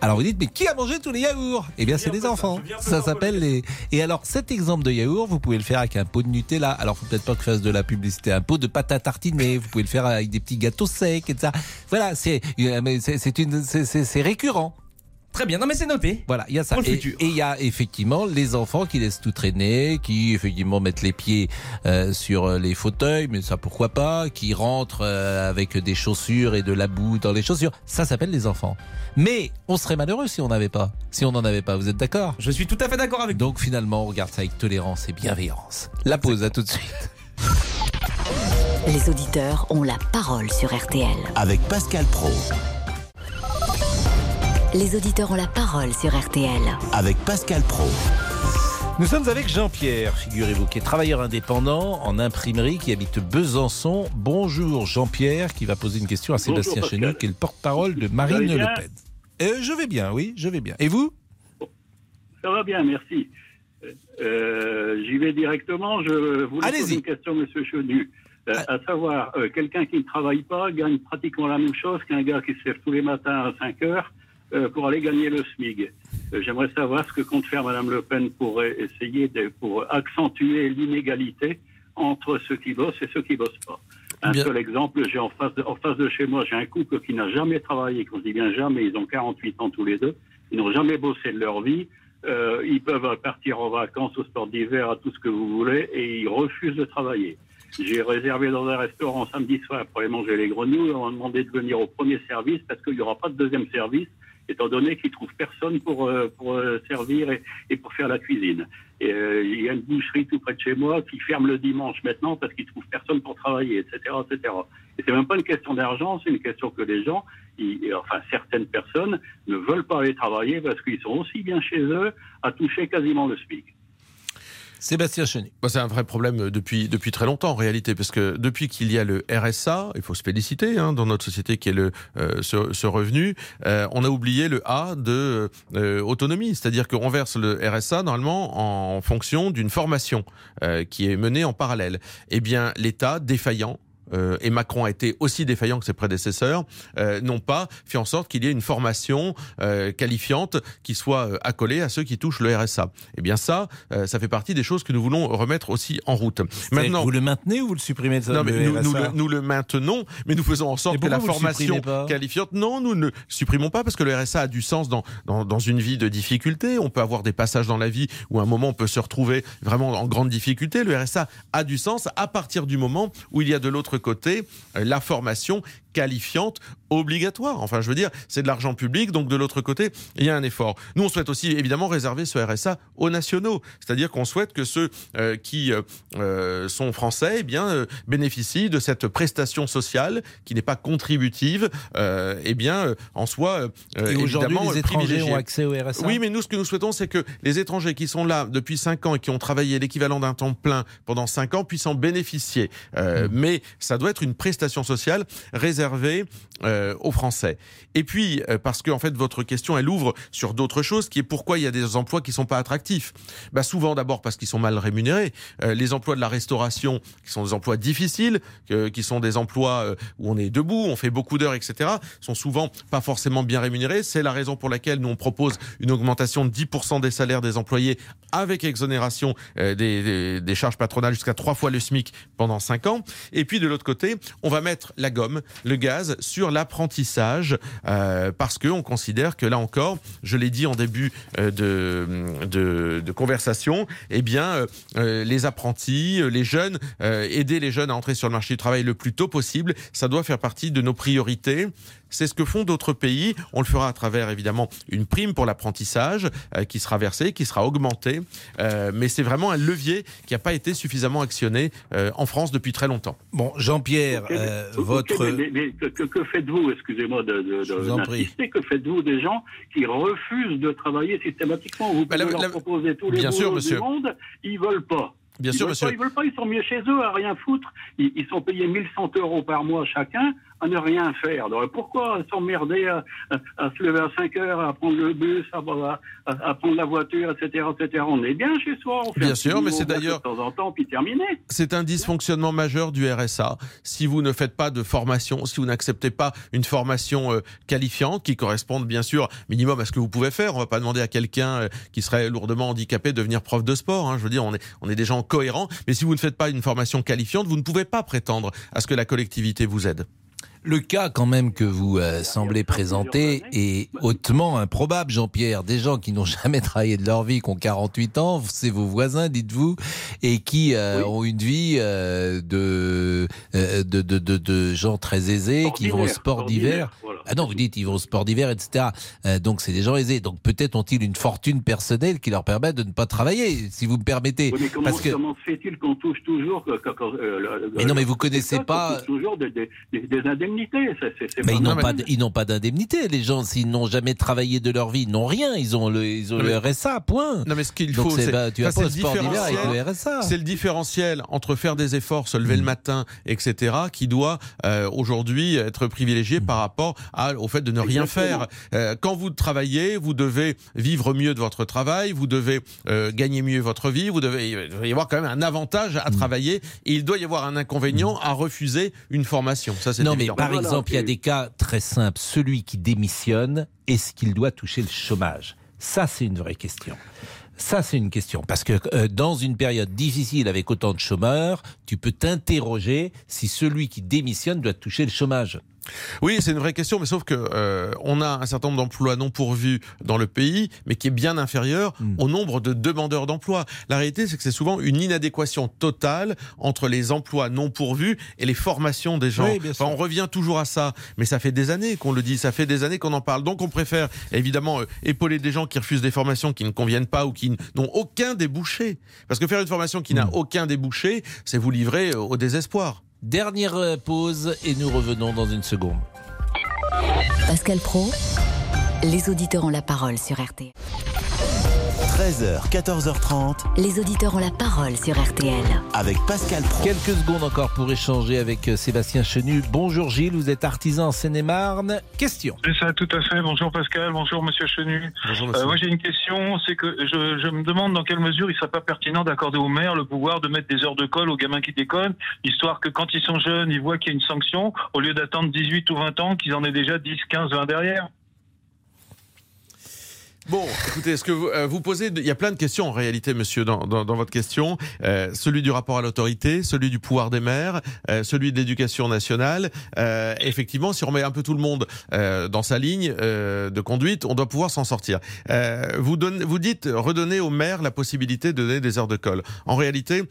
Alors vous dites mais qui a mangé tous les yaourts? Eh bien c'est les enfants. Ça s'appelle les. Et alors cet exemple de yaourt vous pouvez le faire avec un pot de Nutella. Alors faut peut-être pas que je fasse de la publicité. Un pot de pâte à tartiner. Vous pouvez le faire avec des petits gâteaux secs et ça. Voilà c'est euh, c'est c'est récurrent. Très bien, non mais c'est noté. Voilà, il y a ça. Et futur. et il y a effectivement les enfants qui laissent tout traîner, qui effectivement mettent les pieds euh, sur euh, les fauteuils, mais ça pourquoi pas, qui rentrent euh, avec des chaussures et de la boue dans les chaussures. Ça s'appelle les enfants. Mais on serait malheureux si on n'avait pas. Si on n'en avait pas, vous êtes d'accord? Je suis tout à fait d'accord avec Donc finalement, on regarde ça avec tolérance et bienveillance. La pause, à tout de suite. Les auditeurs ont la parole sur RTL. Avec Pascal Pro. Les auditeurs ont la parole sur RTL. Avec Pascal Pro. Nous sommes avec Jean-Pierre, figurez-vous, qui est travailleur indépendant en imprimerie, qui habite Besançon. Bonjour Jean-Pierre, qui va poser une question à Bonjour, Sébastien. Chenu, qui est le porte-parole de Marine Le Pen. Euh, je vais bien, oui, je vais bien. Et vous? Ça va bien, merci. Euh, J'y vais directement. Je voulais Allez-y. poser une question, Monsieur Chenu. Euh, à savoir, euh, quelqu'un qui ne travaille pas gagne pratiquement la même chose qu'un gars qui se lève tous les matins à 5 heures pour aller gagner le SMIG. Euh, J'aimerais savoir ce que compte faire Madame Le Pen pour euh, essayer de, pour accentuer l'inégalité entre ceux qui bossent et ceux qui bossent pas. Un Bien. seul exemple, j'ai en face, de, en face de chez moi, j'ai un couple qui n'a jamais travaillé, quand je dis bien jamais, ils ont 48 ans tous les deux, ils n'ont jamais bossé de leur vie, euh, ils peuvent partir en vacances, au sport d'hiver, à tout ce que vous voulez, et ils refusent de travailler. J'ai réservé dans un restaurant samedi soir pour aller manger les grenouilles, on m'a demandé de venir au premier service parce qu'il n'y aura pas de deuxième service, étant donné qu'ils trouvent personne pour, euh, pour euh, servir et, et pour faire la cuisine. Et, euh, il y a une boucherie tout près de chez moi qui ferme le dimanche maintenant parce qu'ils trouvent personne pour travailler, etc., etc. Et c'est même pas une question d'argent, c'est une question que les gens, ils- enfin certaines personnes, ne veulent pas aller travailler parce qu'ils sont aussi bien chez eux à toucher quasiment le SMIC. Sébastien Chenu. Bah, c'est un vrai problème euh, depuis, depuis très longtemps en réalité, parce que depuis qu'il y a le RSA, il faut se féliciter hein, dans notre société qui est le, euh, ce, ce revenu, euh, on a oublié le A de euh, autonomie, c'est-à-dire qu'on verse le RSA normalement en fonction d'une formation euh, qui est menée en parallèle. Eh bien, l'État défaillant euh, et Macron a été aussi défaillant que ses prédécesseurs, euh, n'ont pas fait en sorte qu'il y ait une formation euh, qualifiante qui soit euh, accolée à ceux qui touchent le RSA. Eh bien ça, euh, ça fait partie des choses que nous voulons remettre aussi en route. Maintenant, vous le maintenez ou vous le supprimez ça, non, mais nous, le, nous le maintenons, mais nous faisons en sorte que la formation qualifiante. Non, nous ne le supprimons pas parce que le RSA a du sens dans, dans, dans une vie de difficulté. On peut avoir des passages dans la vie où à un moment on peut se retrouver vraiment en grande difficulté. Le RSA a du sens à partir du moment où il y a de l'autre côté euh, la formation qualifiante obligatoire. Enfin, je veux dire, c'est de l'argent public, donc de l'autre côté, il y a un effort. Nous, on souhaite aussi évidemment réserver ce RSA aux nationaux, c'est-à-dire qu'on souhaite que ceux euh, qui euh, sont français, eh bien, euh, bénéficient de cette prestation sociale qui n'est pas contributive, eh bien, en soi, Et évidemment, les étrangers ont accès au RSA Oui, mais nous, ce que nous souhaitons, c'est que les étrangers qui sont là depuis 5 ans et qui ont travaillé l'équivalent d'un temps plein pendant 5 ans puissent en bénéficier. Euh, Mais ça doit être une prestation sociale réservée euh, aux Français. Et puis, euh, parce que en fait, votre question, elle ouvre sur d'autres choses, qui est pourquoi il y a des emplois qui sont pas attractifs. Bah, souvent, d'abord parce qu'ils sont mal rémunérés. Euh, les emplois de la restauration, qui sont des emplois difficiles, qui sont des emplois où on est debout, on fait beaucoup d'heures, etc., sont souvent pas forcément bien rémunérés. C'est la raison pour laquelle nous on propose une augmentation de 10% des salaires des employés avec exonération des, des- des charges patronales jusqu'à trois fois le SMIC pendant cinq ans. Et puis de l'autre côté, on va mettre la gomme, le gaz sur l'apprentissage euh, parce que on considère que là encore, je l'ai dit en début euh, de, conversation, eh bien euh, les apprentis, les jeunes, aider les jeunes à entrer sur le marché du travail le plus tôt possible, ça doit faire partie de nos priorités. C'est ce que font d'autres pays. On le fera à travers évidemment une prime pour l'apprentissage euh, qui sera versée, qui sera augmentée. Euh, mais c'est vraiment un levier qui n'a pas été suffisamment actionné euh, en France depuis très longtemps. Bon, Jean-Pierre, euh, votre... mais- mais que, que- que faites-vous, excusez-moi de, de, de- vous en prie. que faites-vous des gens qui refusent de travailler systématiquement? Vous pouvez Bah, la- leur la- proposer tous les Bien sûr, monsieur. du monde, ils veulent pas. Bien ils sûr, monsieur. Pas, ils veulent pas, ils sont mieux chez eux à rien foutre. Ils, ils sont payés 1100 euros par mois chacun à ne rien faire. Alors pourquoi s'emmerder à, à- à se lever à 5 heures, à prendre le bus, à, prendre la voiture, etc., etc. On est bien chez soi. On fait Bien sûr, mais c'est d'ailleurs- de temps en temps, puis terminé. C'est un dysfonctionnement majeur du RSA. Si vous ne faites pas de formation, si vous n'acceptez pas une formation euh, qualifiante qui corresponde bien sûr minimum à ce que vous pouvez faire, on va pas demander à quelqu'un euh, qui serait lourdement handicapé de devenir prof de sport. hein. Je veux dire, on est, on est des gens cohérents. Mais si vous ne faites pas une formation qualifiante, vous ne pouvez pas prétendre à ce que la collectivité vous aide. Le cas quand même que vous euh, semblez présenter est hautement improbable, Jean-Pierre. Des gens qui n'ont jamais travaillé de leur vie, qui ont 48 ans, c'est vos voisins, dites-vous, et qui euh, ont une vie euh, de, euh, de, de, de, de gens très aisés, qui vont au sport d'hiver. voilà. Ah non, vous dites ils vont au sport d'hiver, etc. Euh, donc c'est des gens aisés. Donc peut-être ont-ils une fortune personnelle qui leur permet de ne pas travailler, si vous me permettez. Oui, mais comment, Parce que comment se fait-il qu'on touche toujours que- que- euh, Mais non, mais vous connaissez qu'on pas- toujours des, des- des indemnités? Mais ils n'ont pas, ils n'ont pas d'indemnité. Les gens, s'ils n'ont jamais travaillé de leur vie, ils n'ont rien. Ils ont le, ils ont le RSA, point. Non, mais ce qu'il faut, c'est pas- tu ça, pas le sport d'hiver avec différentiel. le RSA. C'est le différentiel entre faire des efforts, se lever le matin, etc., qui doit euh, aujourd'hui être privilégié par rapport à- au fait de ne rien Exactement. faire. Euh, quand vous travaillez, vous devez vivre mieux de votre travail, vous devez euh, gagner mieux votre vie, vous devez, il doit y avoir quand même un avantage à travailler, et il doit y avoir un inconvénient à refuser une formation. Ça, c'est évident. Par exemple, il y a des cas très simples. Celui qui démissionne, est-ce qu'il doit toucher le chômage? Ça, c'est une vraie question. Ça, c'est une question. Parce que euh, dans une période difficile avec autant de chômeurs, tu peux t'interroger si celui qui démissionne doit toucher le chômage. Oui, c'est une vraie question, mais sauf que euh, on a un certain nombre d'emplois non pourvus dans le pays, mais qui est bien inférieur Hmm. au nombre de demandeurs d'emploi. La réalité, c'est que c'est souvent une inadéquation totale entre les emplois non pourvus et les formations des gens. Oui, bien sûr. Enfin, on revient toujours à ça, mais ça fait des années qu'on le dit, ça fait des années qu'on en parle. Donc, on préfère évidemment euh, épauler des gens qui refusent des formations qui ne conviennent pas ou qui n'ont aucun débouché. Parce que faire une formation qui n'a Hmm. aucun débouché, c'est vous livrer euh, au désespoir. Dernière euh, pause et nous revenons dans une seconde. Pascal Pro, les auditeurs ont la parole sur RTL. 13h, 14h30 Les auditeurs ont la parole sur RTL. avec Pascal Pro. Quelques secondes encore pour échanger avec euh, Sébastien Chenu. Bonjour Gilles, vous êtes artisan en Seine-et-Marne. Question. C'est ça, tout à fait. Bonjour Pascal, bonjour Monsieur Chenu. Bonjour, Euh, moi j'ai une question, c'est que je, je me demande dans quelle mesure il serait pas pertinent d'accorder au maire le pouvoir de mettre des heures de colle aux gamins qui déconnent, histoire que quand ils sont jeunes, ils voient qu'il y a une sanction, au lieu d'attendre 18 ou 20 ans, qu'ils en aient déjà 10, 15, 20 derrière. Bon, écoutez, est-ce que vous, euh, vous posez, il y a plein de questions en réalité, monsieur, dans, dans, dans votre question. Euh, celui du rapport à l'autorité, celui du pouvoir des maires, euh, celui de l'éducation nationale. Euh, effectivement, si on met un peu tout le monde euh, dans sa ligne euh, de conduite, on doit pouvoir s'en sortir. Vous, donne- vous dites redonner aux maires la possibilité de donner des heures de colle. En réalité,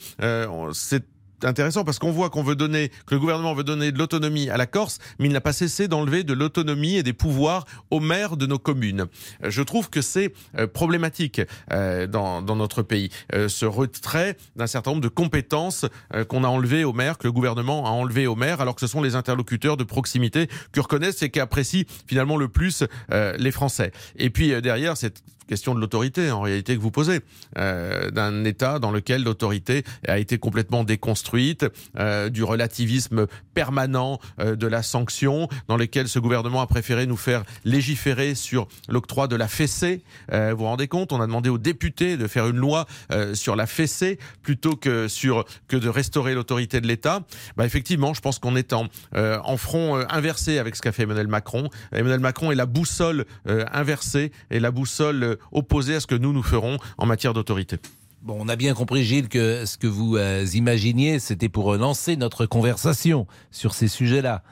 c'est intéressant parce qu'on voit qu'on veut donner, que le gouvernement veut donner de l'autonomie à la Corse, mais il n'a pas cessé d'enlever de l'autonomie et des pouvoirs aux maires de nos communes. Euh, Je trouve que c'est euh, problématique euh, dans, dans notre pays, ce retrait d'un certain nombre de compétences qu'on a enlevées aux maires, que le gouvernement a enlevées aux maires, alors que ce sont les interlocuteurs de proximité que reconnaissent et qui apprécient finalement le plus les Français. Et puis derrière, cette question de l'autorité en réalité que vous posez, euh, d'un État dans lequel l'autorité a été complètement déconstruite, euh, du relativisme permanent euh, de la sanction, dans lequel ce gouvernement a préféré nous faire légiférer sur l'octroi de la fessée. Euh, vous vous rendez compte On a demandé aux députés de faire une loi euh, sur la fessée plutôt que sur que de restaurer l'autorité de l'État. Bah effectivement, je pense qu'on est en, euh, en front inversé avec ce qu'a fait Emmanuel Macron. Emmanuel Macron est la boussole inversée et la boussole opposée à ce que nous nous ferons en matière d'autorité. Bon, on a bien compris, Gilles, que ce que vous euh, imaginiez, c'était pour lancer notre conversation sur ces sujets-là.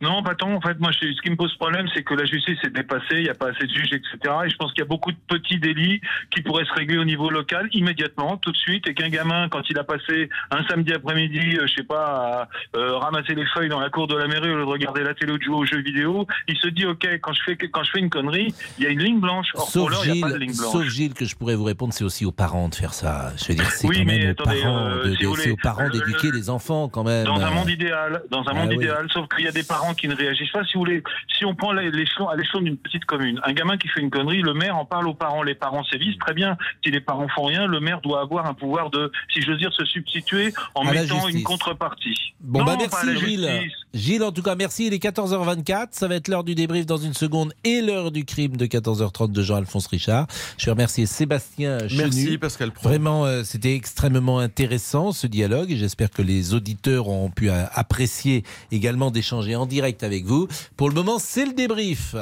Non, pas tant. En fait, moi, ce qui me pose problème, c'est que la justice est dépassée, il n'y a pas assez de juges, etc. Et je pense qu'il y a beaucoup de petits délits qui pourraient se régler au niveau local immédiatement, tout de suite, et qu'un gamin, quand il a passé un samedi après-midi, euh, je sais pas, à euh, ramasser les feuilles dans la cour de la mairie au lieu de regarder la télé ou de jouer aux jeux vidéo, il se dit, ok, quand je fais quand je fais une connerie, il y a une ligne blanche. Or, Sauf il n'y a pas de Gilles, ligne blanche. sauf Gilles, que je pourrais vous répondre, c'est aussi aux parents de faire ça. Je veux dire, c'est Oui, quand même aux attendez, parents, euh, de- si de- voulez, aux parents le- d'éduquer les enfants quand même. Dans un monde idéal, dans un Ah monde oui. idéal, sauf qu'il y a des parents qui ne réagissent pas. Si vous voulez, si on prend l'échelon à l'échelon d'une petite commune, un gamin qui fait une connerie, le maire en parle aux parents, les parents sévissent. Très bien. Si les parents font rien, le maire doit avoir un pouvoir de, si j'ose dire, se substituer en À mettant une contrepartie. Bon, Non, bah à la merci Gilles. justice. Gilles, en tout cas, merci. Il est 14h24. Ça va être l'heure du débrief dans une seconde et l'heure du crime de 14h30 de Jean-Alphonse Richard. Je vais remercier Sébastien Chenu. Merci, Pascal Pro. Vraiment, euh, c'était extrêmement intéressant ce dialogue et j'espère que les auditeurs ont pu euh, apprécier également d'échanger direct avec vous. Pour le moment, c'est le débrief.